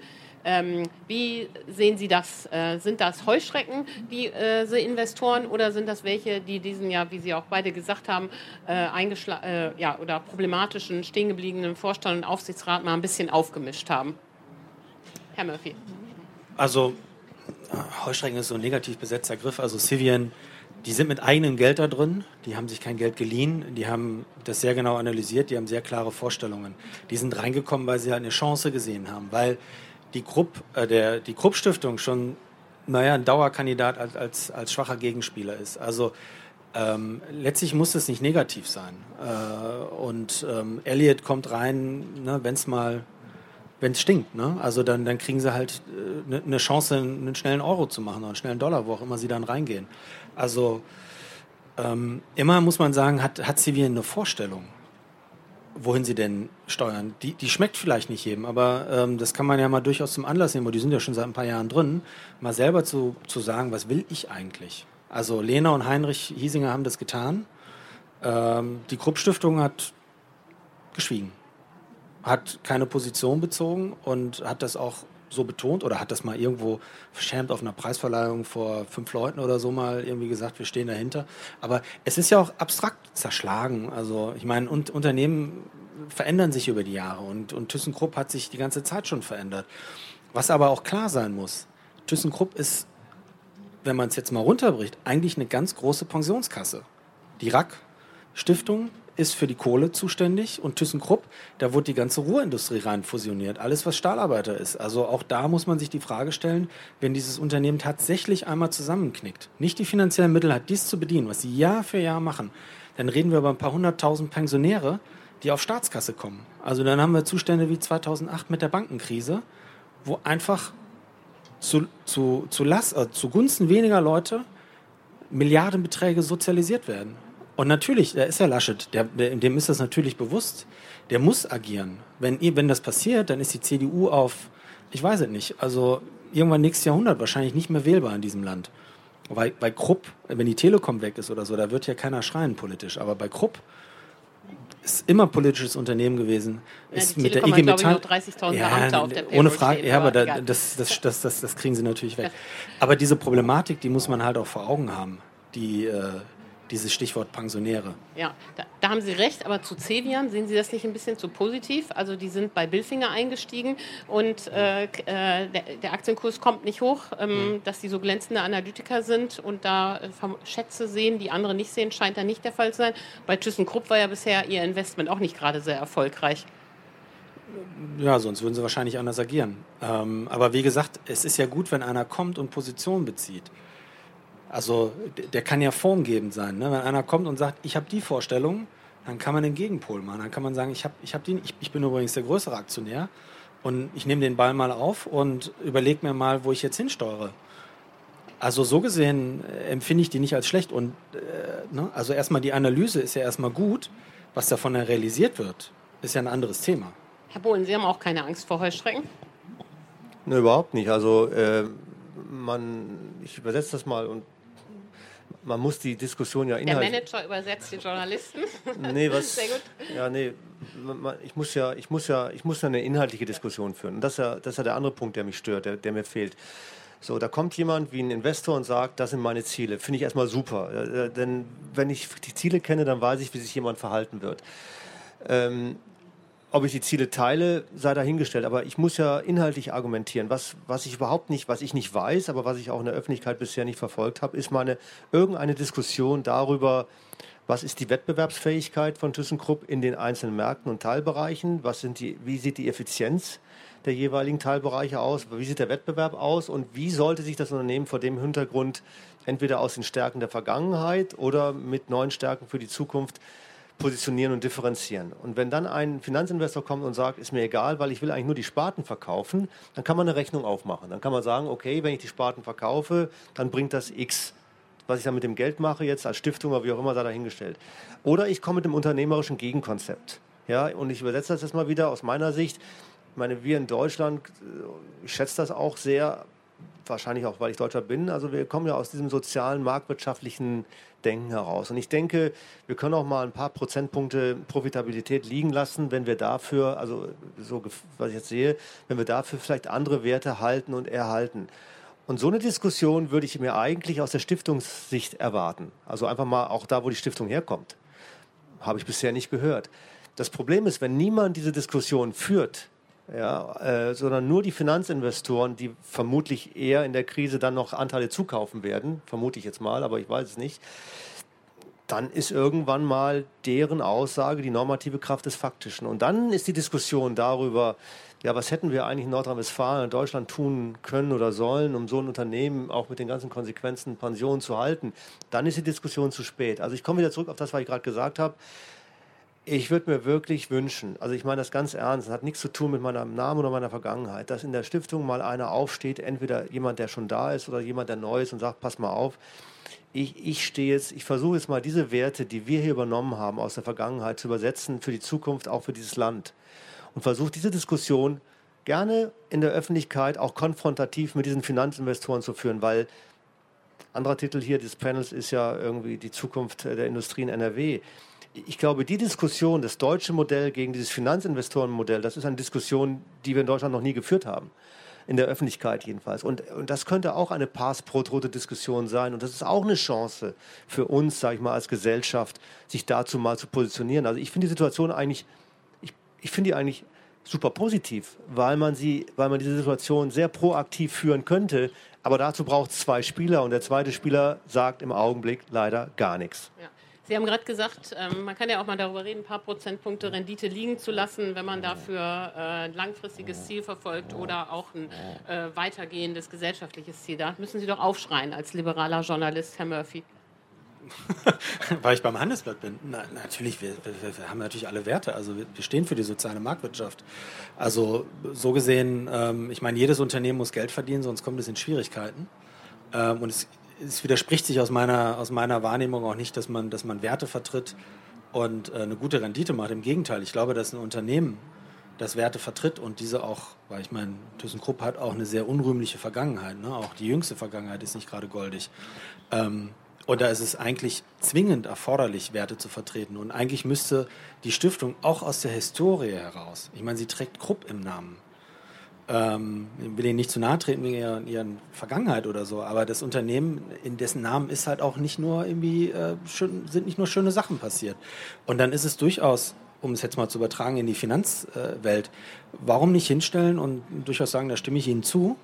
Ähm, wie sehen Sie das? Äh, sind das Heuschrecken, die äh, Investoren, oder sind das welche, die diesen ja, wie Sie auch beide gesagt haben, äh, äh ja, oder problematischen, stehengebliebenen Vorstand und Aufsichtsrat mal ein bisschen aufgemischt haben? Herr Murphy. Also Heuschrecken ist so ein negativ besetzter Griff. Also Civian, die sind mit eigenem Geld da drin, die haben sich kein Geld geliehen, die haben das sehr genau analysiert, die haben sehr klare Vorstellungen. Die sind reingekommen, weil sie halt eine Chance gesehen haben, weil die Krupp, äh, der, die Krupp-Stiftung schon, naja, ein Dauerkandidat als, als, als schwacher Gegenspieler ist. Also ähm, letztlich muss es nicht negativ sein. Äh, und ähm, Elliot kommt rein, ne, wenn es mal, wenn es stinkt. Ne? Also dann, dann kriegen sie halt eine äh, ne Chance, einen schnellen Euro zu machen oder einen schnellen Dollar, wo auch immer sie dann reingehen. Also ähm, immer muss man sagen, hat, hat Civil eine Vorstellung wohin sie denn steuern. Die, die schmeckt vielleicht nicht jedem, aber ähm, das kann man ja mal durchaus zum Anlass nehmen, weil die sind ja schon seit ein paar Jahren drin, mal selber zu, zu sagen, was will ich eigentlich? Also Lena und Heinrich Hiesinger haben das getan. Ähm, die Krupp-Stiftung hat geschwiegen, hat keine Position bezogen und hat das auch so betont oder hat das mal irgendwo verschämt auf einer Preisverleihung vor fünf Leuten oder so mal irgendwie gesagt, wir stehen dahinter. Aber es ist ja auch abstrakt zerschlagen. Also ich meine, und, Unternehmen verändern sich über die Jahre und, und ThyssenKrupp hat sich die ganze Zeit schon verändert. Was aber auch klar sein muss, ThyssenKrupp ist, wenn man es jetzt mal runterbricht, eigentlich eine ganz große Pensionskasse. Die RAK Stiftung ist für die Kohle zuständig und ThyssenKrupp, da wurde die ganze Ruhrindustrie rein fusioniert, alles was Stahlarbeiter ist. Also auch da muss man sich die Frage stellen, wenn dieses Unternehmen tatsächlich einmal zusammenknickt, nicht die finanziellen Mittel hat, dies zu bedienen, was sie Jahr für Jahr machen, dann reden wir über ein paar hunderttausend Pensionäre, die auf Staatskasse kommen. Also dann haben wir Zustände wie 2008 mit der Bankenkrise, wo einfach zu, zu, zu Last, äh, zugunsten weniger Leute Milliardenbeträge sozialisiert werden. Und natürlich, da ist Herr Laschet, der, der, dem ist das natürlich bewusst, der muss agieren. Wenn, wenn das passiert, dann ist die CDU auf, ich weiß es nicht, also irgendwann nächstes Jahrhundert wahrscheinlich nicht mehr wählbar in diesem Land. Weil bei Krupp, wenn die Telekom weg ist oder so, da wird ja keiner schreien politisch. Aber bei Krupp ist immer politisches Unternehmen gewesen. Ja, ist mit Telekom der IG Metall. ich, noch 30.000 Ja, ohne Frage, stehen, ja, aber da, das, das, das, das, das kriegen sie natürlich weg. <laughs> Aber diese Problematik, die muss man halt auch vor Augen haben. Die, äh, dieses Stichwort Pensionäre. Ja, da, da haben Sie recht, aber zu Cevian sehen Sie das nicht ein bisschen zu positiv? Also die sind bei Billfinger eingestiegen und äh, äh, der, der Aktienkurs kommt nicht hoch, ähm, dass die so glänzende Analytiker sind und da äh, Schätze sehen, die andere nicht sehen, scheint da nicht der Fall zu sein. Bei ThyssenKrupp war ja bisher Ihr Investment auch nicht gerade sehr erfolgreich. Ja, sonst würden sie wahrscheinlich anders agieren. Ähm, aber wie gesagt, es ist ja gut, wenn einer kommt und Position bezieht. Also der kann ja formgebend sein. Ne? Wenn einer kommt und sagt, ich habe die Vorstellung, dann kann man den Gegenpol machen. Dann kann man sagen, ich, hab, ich, hab die, ich, ich bin übrigens der größere Aktionär und ich nehme den Ball mal auf und überlege mir mal, wo ich jetzt hinsteuere. Also so gesehen äh, empfinde ich die nicht als schlecht. Und äh, ne? also erstmal die Analyse ist ja erstmal gut. Was davon dann realisiert wird, ist ja ein anderes Thema. Herr Bohlen, Sie haben auch keine Angst vor Heuschrecken? Ne, überhaupt nicht. Also äh, man, ich übersetze das mal und man muss die Diskussion ja Der inhaltlich. Manager übersetzt die Journalisten. Nee, was, Sehr gut. Ja, nee, ich muss ja, ich muss ja, ich muss ja eine inhaltliche Diskussion führen. Und das ist ja, das ist ja der andere Punkt, der mich stört, der, der mir fehlt. So, da kommt jemand wie ein Investor und sagt, das sind meine Ziele. Finde ich erstmal super. Äh, denn wenn ich die Ziele kenne, dann weiß ich, wie sich jemand verhalten wird. Ähm, ob ich die Ziele teile, sei dahingestellt. Aber ich muss ja inhaltlich argumentieren. Was, was ich überhaupt nicht, was ich nicht weiß, aber was ich auch in der Öffentlichkeit bisher nicht verfolgt habe, ist meine irgendeine Diskussion darüber, was ist die Wettbewerbsfähigkeit von ThyssenKrupp in den einzelnen Märkten und Teilbereichen? Was sind die, wie sieht die Effizienz der jeweiligen Teilbereiche aus? Wie sieht der Wettbewerb aus? Und wie sollte sich das Unternehmen vor dem Hintergrund entweder aus den Stärken der Vergangenheit oder mit neuen Stärken für die Zukunft positionieren und differenzieren. Und wenn dann ein Finanzinvestor kommt und sagt, ist mir egal, weil ich will eigentlich nur die Sparten verkaufen, dann kann man eine Rechnung aufmachen. Dann kann man sagen, okay, wenn ich die Sparten verkaufe, dann bringt das X. Was ich dann mit dem Geld mache, jetzt als Stiftung oder wie auch immer, sei dahingestellt. Oder ich komme mit einem unternehmerischen Gegenkonzept. Ja, und ich übersetze das jetzt mal wieder aus meiner Sicht. Ich meine, wir in Deutschland, äh, ich schätze das auch sehr, wahrscheinlich auch, weil ich Deutscher bin. Also wir kommen ja aus diesem sozialen, marktwirtschaftlichen Denken heraus. Und ich denke, wir können auch mal ein paar Prozentpunkte Profitabilität liegen lassen, wenn wir dafür, also so was ich jetzt sehe, wenn wir dafür vielleicht andere Werte halten und erhalten. Und so eine Diskussion würde ich mir eigentlich aus der Stiftungssicht erwarten. Also einfach mal auch da, wo die Stiftung herkommt. Habe ich bisher nicht gehört. Das Problem ist, wenn niemand diese Diskussion führt, ja, äh, sondern nur die Finanzinvestoren, die vermutlich eher in der Krise dann noch Anteile zukaufen werden, vermute ich jetzt mal, aber ich weiß es nicht, dann ist irgendwann mal deren Aussage die normative Kraft des Faktischen. Und dann ist die Diskussion darüber, ja, was hätten wir eigentlich in Nordrhein-Westfalen und Deutschland tun können oder sollen, um so ein Unternehmen auch mit den ganzen Konsequenzen Pensionen zu halten, dann ist die Diskussion zu spät. Also ich komme wieder zurück auf das, was ich gerade gesagt habe. Ich würde mir wirklich wünschen, also ich meine das ganz ernst, das hat nichts zu tun mit meinem Namen oder meiner Vergangenheit, dass in der Stiftung mal einer aufsteht, entweder jemand, der schon da ist oder jemand, der neu ist und sagt, pass mal auf, ich, ich stehe jetzt, ich versuche jetzt mal diese Werte, die wir hier übernommen haben aus der Vergangenheit, zu übersetzen für die Zukunft, auch für dieses Land. Und versuche diese Diskussion gerne in der Öffentlichkeit auch konfrontativ mit diesen Finanzinvestoren zu führen, weil anderer Titel hier des Panels ist ja irgendwie die Zukunft der Industrie in NRW. Ich glaube, die Diskussion, das deutsche Modell gegen dieses Finanzinvestorenmodell, das ist eine Diskussion, die wir in Deutschland noch nie geführt haben. in der Öffentlichkeit jedenfalls. Und, und das könnte auch eine Pass-pro-Tote-Diskussion sein. Und das ist auch eine Chance für uns, sage ich mal, als Gesellschaft, sich dazu mal zu positionieren. Also ich finde die Situation eigentlich, ich, ich finde die eigentlich super positiv, weil man sie, weil man diese Situation sehr proaktiv führen könnte. Aber dazu braucht es zwei Spieler und der zweite Spieler sagt im Augenblick leider gar nichts. Ja. Sie haben gerade gesagt, ähm, man kann ja auch mal darüber reden, ein paar Prozentpunkte Rendite liegen zu lassen, wenn man dafür äh, ein langfristiges Ziel verfolgt oder auch ein äh, weitergehendes gesellschaftliches Ziel. Da müssen Sie doch aufschreien als liberaler Journalist, Herr Murphy. <laughs> Weil ich beim Handelsblatt bin. Na, natürlich, wir, wir, wir, haben natürlich alle Werte. Also wir, stehen für die soziale Marktwirtschaft. Also so gesehen, ähm, ich meine, jedes Unternehmen muss Geld verdienen, sonst kommt es in Schwierigkeiten. Ähm, und es, es, widerspricht sich aus meiner, aus meiner Wahrnehmung auch nicht, dass man, dass man Werte vertritt und äh, eine gute Rendite macht. Im Gegenteil, ich glaube, dass ein Unternehmen, das Werte vertritt und diese auch, weil ich meine, ThyssenKrupp hat auch eine sehr unrühmliche Vergangenheit. Ne? Auch die jüngste Vergangenheit ist nicht gerade goldig. Ähm, und da ist es eigentlich zwingend erforderlich, Werte zu vertreten. Und eigentlich müsste die Stiftung auch aus der Historie heraus, ich meine, sie trägt Krupp im Namen. Ähm, will Ihnen nicht zu nahe treten wegen ihrer, ihrer, Vergangenheit oder so, aber das Unternehmen, in dessen Namen ist halt auch nicht nur irgendwie, äh, schön, sind nicht nur schöne Sachen passiert. Und dann ist es durchaus, um es jetzt mal zu übertragen in die Finanzwelt, warum nicht hinstellen und durchaus sagen, da stimme ich Ihnen zu,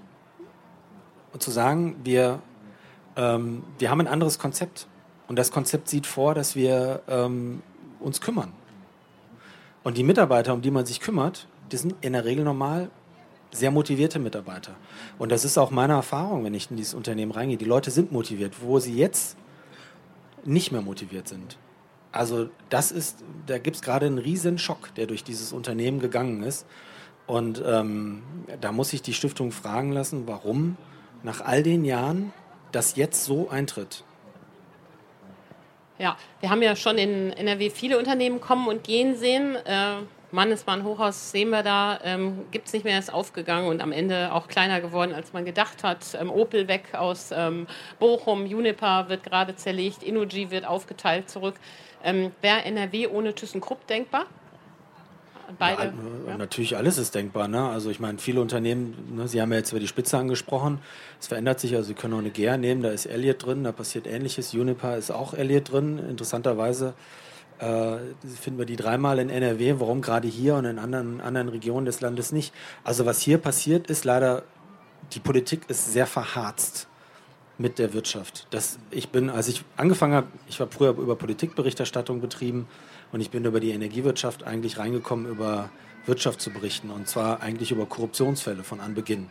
und zu sagen, wir ähm, wir haben ein anderes Konzept. Und das Konzept sieht vor, dass wir ähm, uns kümmern. Und die Mitarbeiter, um die man sich kümmert, die sind in der Regel normal sehr motivierte Mitarbeiter. Und das ist auch meine Erfahrung, wenn ich in dieses Unternehmen reingehe. Die Leute sind motiviert, wo sie jetzt nicht mehr motiviert sind. Also das ist, da gibt es gerade einen riesen Schock, der durch dieses Unternehmen gegangen ist. Und ähm, da muss ich die Stiftung fragen lassen, warum nach all den Jahren das jetzt so eintritt? Ja, wir haben ja schon in NRW viele Unternehmen kommen und gehen sehen. Äh, Mannesmann Hochhaus sehen wir da, ähm, gibt es nicht mehr, ist aufgegangen und am Ende auch kleiner geworden, als man gedacht hat. Ähm, Opel weg aus ähm, Bochum, Juniper wird gerade zerlegt, Innogy wird aufgeteilt zurück. Ähm, Wäre NRW ohne ThyssenKrupp denkbar? beide. Ja, ja. Natürlich alles ist denkbar. Ne? Also ich meine, viele Unternehmen, ne, Sie haben ja jetzt über die Spitze angesprochen, es verändert sich, also Sie können auch eine GEA nehmen, da ist Elliott drin, da passiert ähnliches. Unipa ist auch Elliott drin, interessanterweise. Äh, finden wir die dreimal in NRW, warum gerade hier und in anderen, anderen Regionen des Landes nicht. Also was hier passiert, ist leider, die Politik ist sehr verharzt mit der Wirtschaft. Das, ich bin, als ich angefangen habe, ich habe früher über Politikberichterstattung betrieben, und ich bin über die Energiewirtschaft eigentlich reingekommen, über Wirtschaft zu berichten. Und zwar eigentlich über Korruptionsfälle von Anbeginn.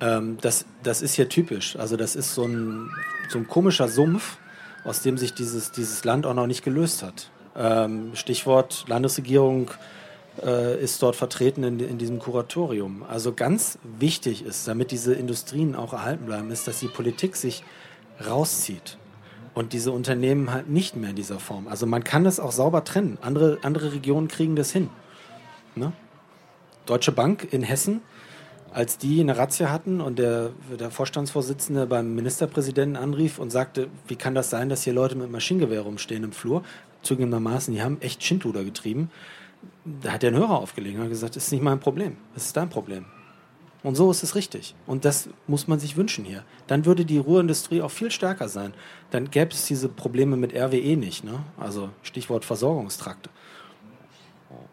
Ähm, das, das ist hier typisch. Also das ist so ein, so ein komischer Sumpf, aus dem sich dieses, dieses Land auch noch nicht gelöst hat. Ähm, Stichwort Landesregierung äh, ist dort vertreten in, in diesem Kuratorium. Also ganz wichtig ist, damit diese Industrien auch erhalten bleiben, ist, dass die Politik sich rauszieht und diese Unternehmen halt nicht mehr in dieser Form. Also man kann es auch sauber trennen. Andere, andere Regionen kriegen das hin. Ne? Deutsche Bank in Hessen, als die eine Razzia hatten und der, der Vorstandsvorsitzende beim Ministerpräsidenten anrief und sagte, wie kann das sein, dass hier Leute mit Maschinengewehr rumstehen im Flur? Zugegebenermaßen, die haben echt Schindluder getrieben. Da hat der einen Hörer aufgelegt und gesagt, das ist nicht mein Problem, das ist dein Problem. Und so ist es richtig. Und das muss man sich wünschen hier. Dann würde die Ruhrindustrie auch viel stärker sein. Dann gäbe es diese Probleme mit RWE nicht. Ne? Also Stichwort Versorgungstrakt.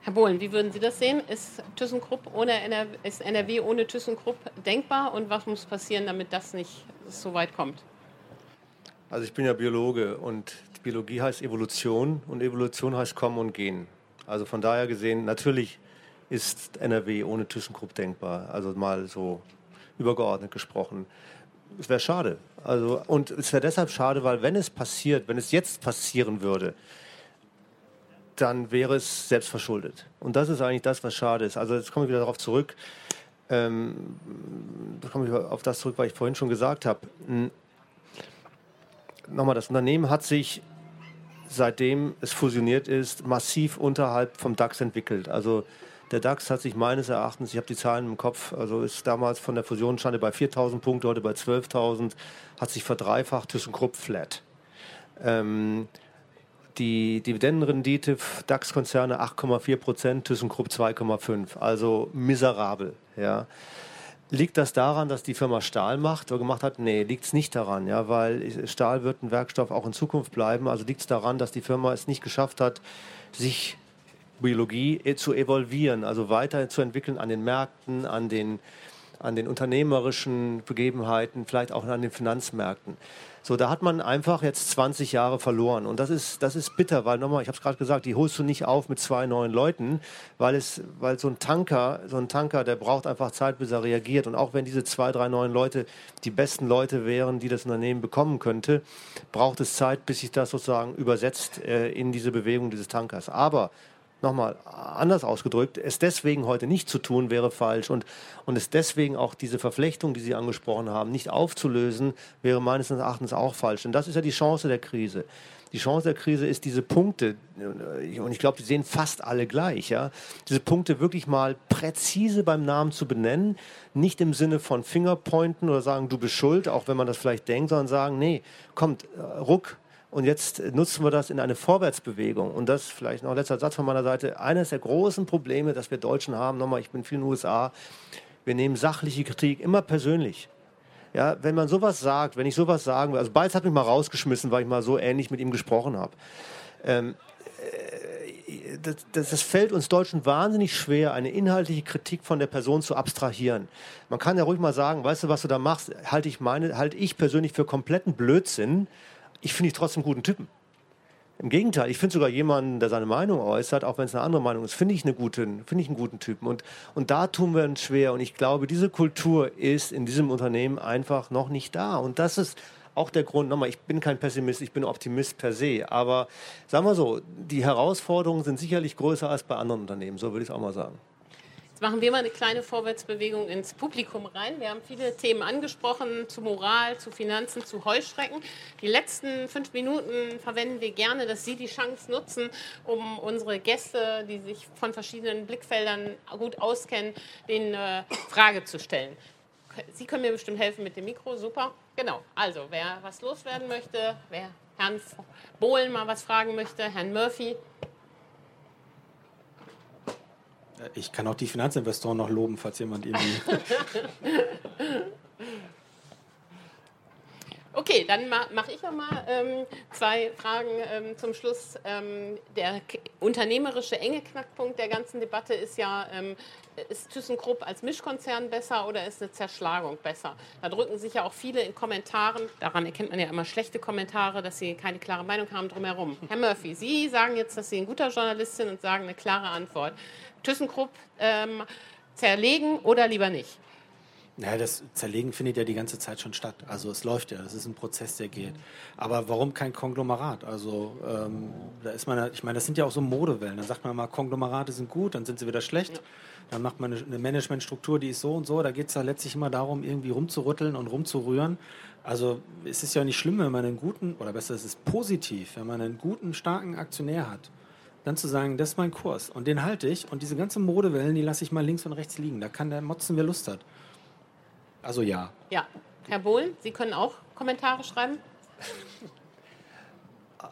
Herr Bohlen, wie würden Sie das sehen? Ist ThyssenKrupp ohne NRW, ist NRW ohne ThyssenKrupp denkbar und was muss passieren, damit das nicht so weit kommt? Also ich bin ja Biologe und Biologie heißt Evolution und Evolution heißt Kommen und Gehen. Also von daher gesehen, natürlich ist NRW ohne ThyssenKrupp denkbar. Also mal so übergeordnet gesprochen. Es wäre schade. Also, und es wäre deshalb schade, weil wenn es passiert, wenn es jetzt passieren würde, dann wäre es selbst verschuldet. Und das ist eigentlich das, was schade ist. Also jetzt komme ich wieder darauf zurück. Ähm, da komme ich auf das zurück, was ich vorhin schon gesagt habe. Nochmal, das Unternehmen hat sich seitdem es fusioniert ist, massiv unterhalb vom DAX entwickelt. Also der DAX hat sich meines Erachtens, ich habe die Zahlen im Kopf, also ist damals von der Fusion bei 4.000 Punkte, heute bei 12.000, hat sich verdreifacht, ThyssenKrupp flat. Ähm, die Dividendenrendite DAX-Konzerne 8,4 Prozent, ThyssenKrupp 2,5, also miserabel. Ja. Liegt das daran, dass die Firma Stahl macht oder gemacht hat? Nee, liegt es nicht daran, ja, weil Stahl wird ein Werkstoff auch in Zukunft bleiben. Also liegt es daran, dass die Firma es nicht geschafft hat, sich Biologie äh, zu evolvieren, also weiterzuentwickeln an den Märkten, an den, an den unternehmerischen Begebenheiten, vielleicht auch an den Finanzmärkten. So, da hat man einfach jetzt 20 Jahre verloren. Und das ist, das ist bitter, weil nochmal, ich habe es gerade gesagt, die holst du nicht auf mit zwei neuen Leuten, weil, es, weil so ein Tanker, so ein Tanker, der braucht einfach Zeit, bis er reagiert. Und auch wenn diese zwei, drei neuen Leute die besten Leute wären, die das Unternehmen bekommen könnte, braucht es Zeit, bis sich das sozusagen übersetzt äh, in diese Bewegung dieses Tankers. Aber nochmal anders ausgedrückt, es deswegen heute nicht zu tun, wäre falsch. Und, und es deswegen auch diese Verflechtung, die Sie angesprochen haben, nicht aufzulösen, wäre meines Erachtens auch falsch. Denn das ist ja die Chance der Krise. Die Chance der Krise ist, diese Punkte, und ich glaube, die sehen fast alle gleich, ja, diese Punkte wirklich mal präzise beim Namen zu benennen, nicht im Sinne von Fingerpointen oder sagen, du bist schuld, auch wenn man das vielleicht denkt, sondern sagen, nee, kommt, äh, ruck, und jetzt nutzen wir das in eine Vorwärtsbewegung. Und das vielleicht noch ein letzter Satz von meiner Seite. Eines der großen Probleme, das wir Deutschen haben, nochmal, ich bin viel in den USA, wir nehmen sachliche Kritik immer persönlich. Ja, wenn man sowas sagt, wenn ich sowas sagen will, also Balz hat mich mal rausgeschmissen, weil ich mal so ähnlich mit ihm gesprochen habe. Ähm, äh, das, das, das, fällt uns Deutschen wahnsinnig schwer, eine inhaltliche Kritik von der Person zu abstrahieren. Man kann ja ruhig mal sagen, weißt du, was du da machst, halte ich, meine, halte ich persönlich für kompletten Blödsinn ich finde dich trotzdem guten Typen. Im Gegenteil, ich finde sogar jemanden, der seine Meinung äußert, auch wenn es eine andere Meinung ist, finde ich, find ich einen guten Typen. Und, und da tun wir uns schwer. Und ich glaube, diese Kultur ist in diesem Unternehmen einfach noch nicht da. Und das ist auch der Grund, nochmal, ich bin kein Pessimist, ich bin Optimist per se. Aber sagen wir so, die Herausforderungen sind sicherlich größer als bei anderen Unternehmen. So würde ich es auch mal sagen. Jetzt machen wir mal eine kleine Vorwärtsbewegung ins Publikum rein. Wir haben viele Themen angesprochen, zu Moral, zu Finanzen, zu Heuschrecken. Die letzten fünf Minuten verwenden wir gerne, dass Sie die Chance nutzen, um unsere Gäste, die sich von verschiedenen Blickfeldern gut auskennen, den äh, Frage zu stellen. Sie können mir bestimmt helfen mit dem Mikro, super. Genau, also wer was loswerden möchte, wer Herrn Bohlen mal was fragen möchte, Herrn Murphy, Ich kann auch die Finanzinvestoren noch loben, falls jemand irgendwie. <laughs> Okay, dann ma mache ich noch mal ähm, zwei Fragen ähm, zum Schluss. Ähm, der unternehmerische enge Knackpunkt der ganzen Debatte ist ja, ähm, ist ThyssenKrupp als Mischkonzern besser oder ist eine Zerschlagung besser? Da drücken sich ja auch viele in Kommentaren, daran erkennt man ja immer schlechte Kommentare, dass sie keine klare Meinung haben drumherum. Herr Murphy, Sie sagen jetzt, dass Sie ein guter Journalist sind und sagen eine klare Antwort. ThyssenKrupp ähm, zerlegen oder lieber nicht? Ja, das Zerlegen findet ja die ganze Zeit schon statt. Also es läuft ja, das ist ein Prozess, der geht. Aber warum kein Konglomerat? Also ähm, da ist man, ich meine, das sind ja auch so Modewellen. Dann sagt man mal, Konglomerate sind gut, dann sind sie wieder schlecht. Dann macht man eine Managementstruktur, die ist so und so. Da geht es ja letztlich immer darum, irgendwie rumzurütteln und rumzurühren. Also es ist ja nicht schlimm, wenn man einen guten, oder besser, es ist positiv, wenn man einen guten, starken Aktionär hat dann zu sagen, das ist mein Kurs und den halte ich und diese ganzen Modewellen, die lasse ich mal links und rechts liegen. Da kann der motzen, wer Lust hat. Also ja. Ja. Herr Bohlen, Sie können auch Kommentare schreiben.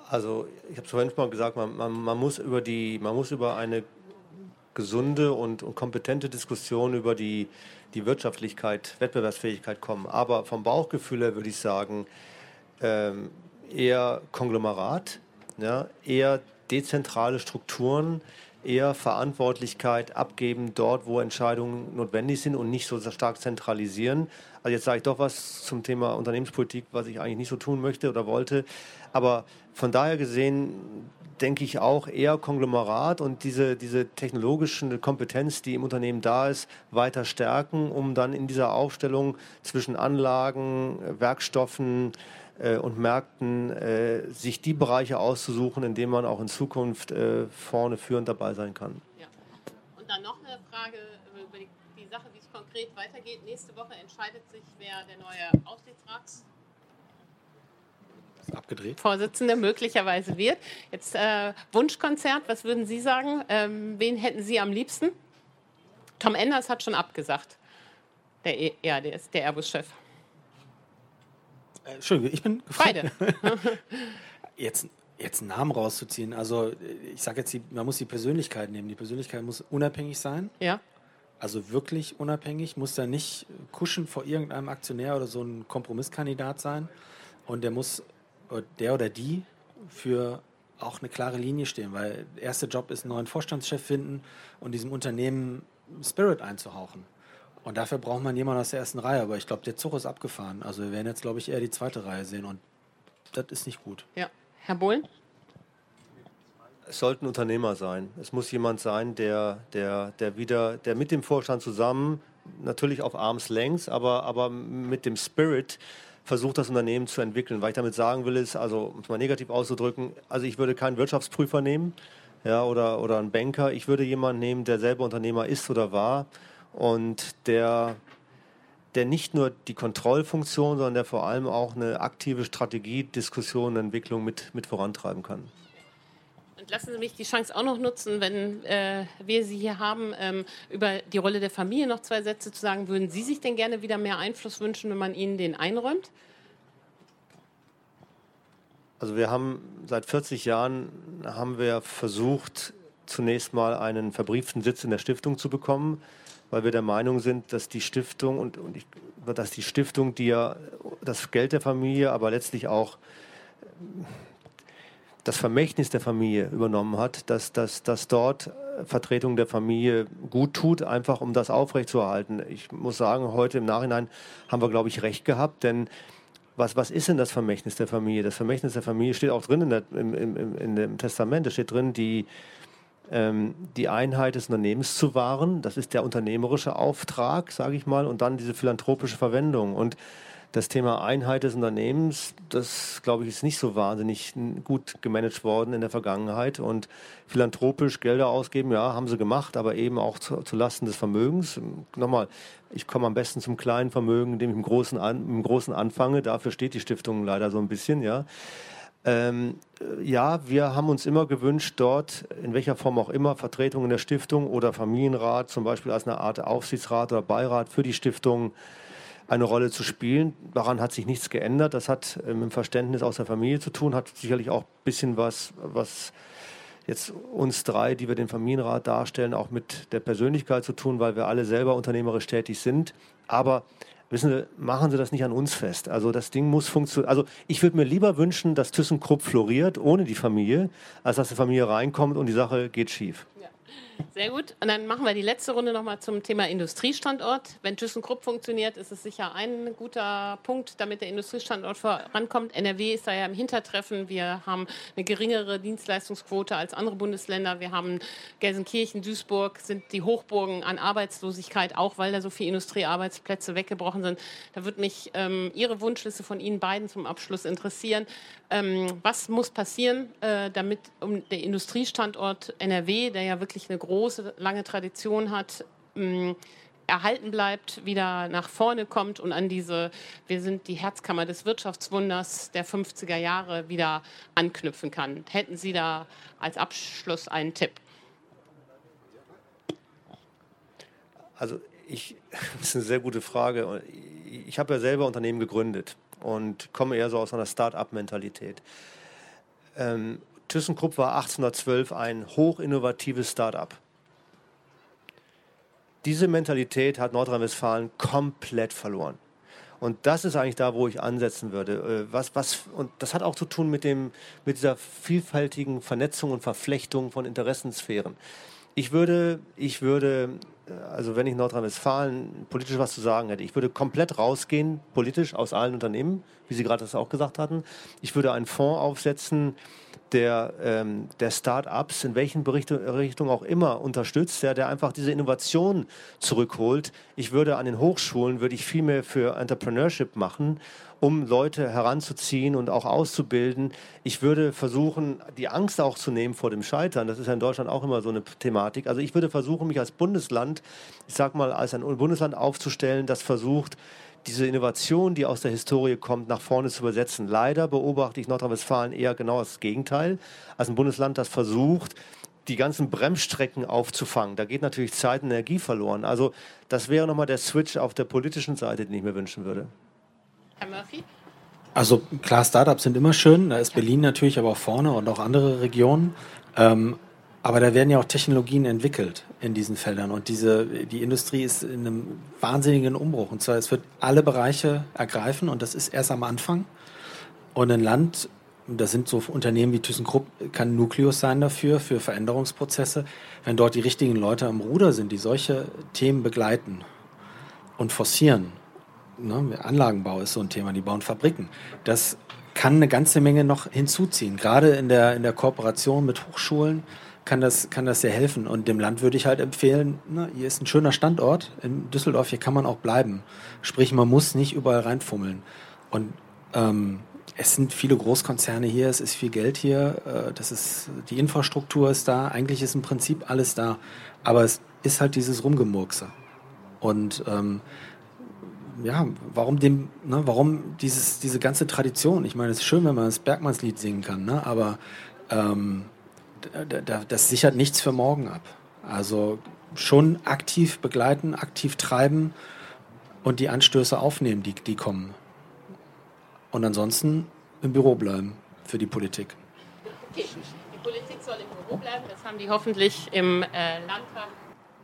Also ich habe es vorhin schon mal gesagt, man, man, man, muss über die, man muss über eine gesunde und, und kompetente Diskussion über die, die Wirtschaftlichkeit, Wettbewerbsfähigkeit kommen. Aber vom Bauchgefühl her würde ich sagen, ähm, eher Konglomerat, ja, eher dezentrale Strukturen eher Verantwortlichkeit abgeben dort, wo Entscheidungen notwendig sind und nicht so stark zentralisieren. Also jetzt sage ich doch was zum Thema Unternehmenspolitik, was ich eigentlich nicht so tun möchte oder wollte. Aber von daher gesehen denke ich auch eher Konglomerat und diese, diese technologische Kompetenz, die im Unternehmen da ist, weiter stärken, um dann in dieser Aufstellung zwischen Anlagen, Werkstoffen, und Märkten äh, sich die Bereiche auszusuchen, in denen man auch in Zukunft äh, vorne führend dabei sein kann. Ja. Und dann noch eine Frage über die, die Sache, wie es konkret weitergeht. Nächste Woche entscheidet sich, wer der neue Aufsichtsrats abgedreht. Vorsitzende möglicherweise wird. Jetzt äh, Wunschkonzert, was würden Sie sagen? Ähm, wen hätten Sie am liebsten? Tom Enders hat schon abgesagt. Der, e, ja, der ist der Airbus-Chef. Äh, Entschuldigung, ich bin gefragt. Beide. <laughs> jetzt, jetzt einen Namen rauszuziehen. Also ich sage jetzt, man muss die Persönlichkeit nehmen. Die Persönlichkeit muss unabhängig sein. Ja. Also wirklich unabhängig, muss da nicht kuschen vor irgendeinem Aktionär oder so ein Kompromisskandidat sein. Und der muss, der oder die, für auch eine klare Linie stehen, weil der erste Job ist, einen neuen Vorstandschef finden und diesem Unternehmen Spirit einzuhauchen. Und dafür braucht man jemanden aus der ersten Reihe. Aber ich glaube, der Zug ist abgefahren. Also wir werden jetzt, glaube ich, eher die zweite Reihe sehen. Und das ist nicht gut. Ja. Herr Bohlen? Es sollten Unternehmer sein. Es muss jemand sein, der, der, der wieder, der mit dem Vorstand zusammen, natürlich auf Arms längs, aber, aber mit dem Spirit versucht, das Unternehmen zu entwickeln. Was ich damit sagen will, ist, also um es mal negativ auszudrücken, also ich würde keinen Wirtschaftsprüfer nehmen ja, oder, oder einen Banker. Ich würde jemanden nehmen, der selber Unternehmer ist oder war und der, der nicht nur die Kontrollfunktion, sondern der vor allem auch eine aktive Strategie, Diskussion, Entwicklung mit, mit vorantreiben kann. Und lassen Sie mich die Chance auch noch nutzen, wenn äh, wir Sie hier haben, ähm, über die Rolle der Familie noch zwei Sätze zu sagen. Würden Sie sich denn gerne wieder mehr Einfluss wünschen, wenn man Ihnen den einräumt? Also wir haben seit 40 Jahren haben wir versucht, zunächst mal einen verbrieften Sitz in der Stiftung zu bekommen, weil wir der Meinung sind, dass die Stiftung und, und ich, dass die Stiftung, die ja das Geld der Familie, aber letztlich auch das Vermächtnis der Familie übernommen hat, dass, dass, dass dort Vertretung der Familie gut tut, einfach um das aufrechtzuerhalten. Ich muss sagen, heute im Nachhinein haben wir, glaube ich, recht gehabt, denn was, was ist denn das Vermächtnis der Familie? Das Vermächtnis der Familie steht auch drin in, der, im, im, in dem Testament. Es steht drin, die, die Einheit des Unternehmens zu wahren. Das ist der unternehmerische Auftrag, sage ich mal, und dann diese philanthropische Verwendung. Und das Thema Einheit des Unternehmens, das glaube ich, ist nicht so wahnsinnig gut gemanagt worden in der Vergangenheit. Und philanthropisch Gelder ausgeben, ja, haben sie gemacht, aber eben auch zu, zu Lasten des Vermögens. Nochmal, ich komme am besten zum kleinen Vermögen, indem ich im Großen, an, im Großen anfange. Dafür steht die Stiftung leider so ein bisschen, ja. Ähm, ja, wir haben uns immer gewünscht, dort, in welcher Form auch immer, Vertretungen der Stiftung oder Familienrat, zum Beispiel als eine Art Aufsichtsrat oder Beirat für die Stiftung, eine Rolle zu spielen. Daran hat sich nichts geändert. Das hat mit dem Verständnis aus der Familie zu tun, hat sicherlich auch ein bisschen was, was jetzt uns drei, die wir den Familienrat darstellen, auch mit der Persönlichkeit zu tun, weil wir alle selber unternehmerisch tätig sind. Aber wissen Sie, machen Sie das nicht an uns fest. Also das Ding muss funktionieren. Also ich würde mir lieber wünschen, dass ThyssenKrupp floriert ohne die Familie, als dass die Familie reinkommt und die Sache geht schief. Sehr gut. Und dann machen wir die letzte Runde nochmal zum Thema Industriestandort. Wenn ThyssenKrupp funktioniert, ist es sicher ein guter Punkt, damit der Industriestandort vorankommt. NRW ist da ja im Hintertreffen. Wir haben eine geringere Dienstleistungsquote als andere Bundesländer. Wir haben Gelsenkirchen, Duisburg sind die Hochburgen an Arbeitslosigkeit, auch weil da so viele Industriearbeitsplätze weggebrochen sind. Da würde mich ähm, Ihre Wunschliste von Ihnen beiden zum Abschluss interessieren. Ähm, was muss passieren, äh, damit um der Industriestandort NRW, der ja wirklich eine große, lange Tradition hat, mh, erhalten bleibt, wieder nach vorne kommt und an diese, wir sind die Herzkammer des Wirtschaftswunders der 50er Jahre wieder anknüpfen kann. Hätten Sie da als Abschluss einen Tipp? Also ich, <laughs> das ist eine sehr gute Frage. Ich habe ja selber Unternehmen gegründet und komme eher so aus einer Start-up-Mentalität. Ähm, ThyssenKrupp war 1812 ein hochinnovatives Start-up. Diese Mentalität hat Nordrhein-Westfalen komplett verloren. Und das ist eigentlich da, wo ich ansetzen würde. Äh, was, was, und das hat auch zu tun mit, dem, mit dieser vielfältigen Vernetzung und Verflechtung von Interessensphären. Ich würde, ich würde also wenn ich Nordrhein-Westfalen politisch was zu sagen hätte, ich würde komplett rausgehen, politisch aus allen Unternehmen, wie Sie gerade das auch gesagt hatten. Ich würde einen Fonds aufsetzen, der, ähm, der Start-ups in welchen Richtungen auch immer unterstützt, der, der einfach diese Innovation zurückholt. Ich würde an den Hochschulen, würde ich viel mehr für Entrepreneurship machen um Leute heranzuziehen und auch auszubilden. Ich würde versuchen, die Angst auch zu nehmen vor dem Scheitern. Das ist ja in Deutschland auch immer so eine Thematik. Also ich würde versuchen, mich als Bundesland, ich sag mal, als ein Bundesland aufzustellen, das versucht, diese Innovation, die aus der Historie kommt, nach vorne zu übersetzen. Leider beobachte ich Nordrhein-Westfalen eher genau das Gegenteil, als ein Bundesland, das versucht, die ganzen Bremsstrecken aufzufangen. Da geht natürlich Zeit und Energie verloren. Also das wäre nochmal der Switch auf der politischen Seite, den ich mir wünschen würde. Herr Murphy? Also klar, Startups sind immer schön. Da ist Berlin natürlich aber auch vorne und auch andere Regionen. Ähm, Aber da werden ja auch Technologien entwickelt in diesen Feldern. Und diese, die Industrie ist in einem wahnsinnigen Umbruch. Und zwar, es wird alle Bereiche ergreifen und das ist erst am Anfang. Und ein Land, das sind so Unternehmen wie ThyssenKrupp, kann Nukleus sein dafür, für Veränderungsprozesse. Wenn dort die richtigen Leute am Ruder sind, die solche Themen begleiten und forcieren, ne, Anlagenbau ist so ein Thema, die bauen Fabriken, das kann eine ganze Menge noch hinzuziehen. Gerade in der, in der Kooperation mit Hochschulen kann das, kann das sehr helfen. Und dem Land würde ich halt empfehlen, ne, hier ist ein schöner Standort in Düsseldorf, hier kann man auch bleiben. Sprich, man muss nicht überall reinfummeln. Und ähm, es sind viele Großkonzerne hier, es ist viel Geld hier, äh, das ist, die Infrastruktur ist da, eigentlich ist im Prinzip alles da. Aber es ist halt dieses Rumgemurkse. Und ähm, ja, warum dem, ne, warum dieses, diese ganze Tradition? Ich meine, es ist schön, wenn man das Bergmannslied singen kann, ne, aber ähm, das sichert nichts für morgen ab. Also schon aktiv begleiten, aktiv treiben und die Anstöße aufnehmen, die, die kommen. Und ansonsten im Büro bleiben für die Politik. Okay, die Politik soll im Büro bleiben, das haben die hoffentlich im äh, Landtag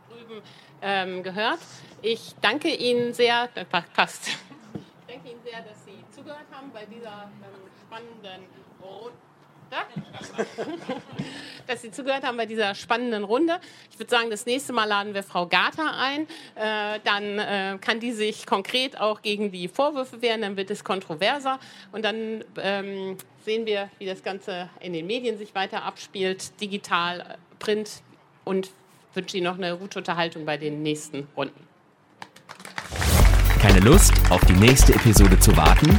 drüben ähm, gehört. Ich danke Ihnen sehr, das passt. <laughs> Ich danke Ihnen sehr, dass Sie zugehört haben bei dieser ähm, spannenden Runde. <laughs> dass Sie zugehört haben bei dieser spannenden Runde. Ich würde sagen, das nächste Mal laden wir Frau Gata ein. Äh, dann äh, kann die sich konkret auch gegen die Vorwürfe wehren. Dann wird es kontroverser. Und dann ähm, sehen wir, wie das Ganze in den Medien sich weiter abspielt, digital, print. Und wünsche Ihnen noch eine gute Unterhaltung bei den nächsten Runden. Keine Lust, auf die nächste Episode zu warten?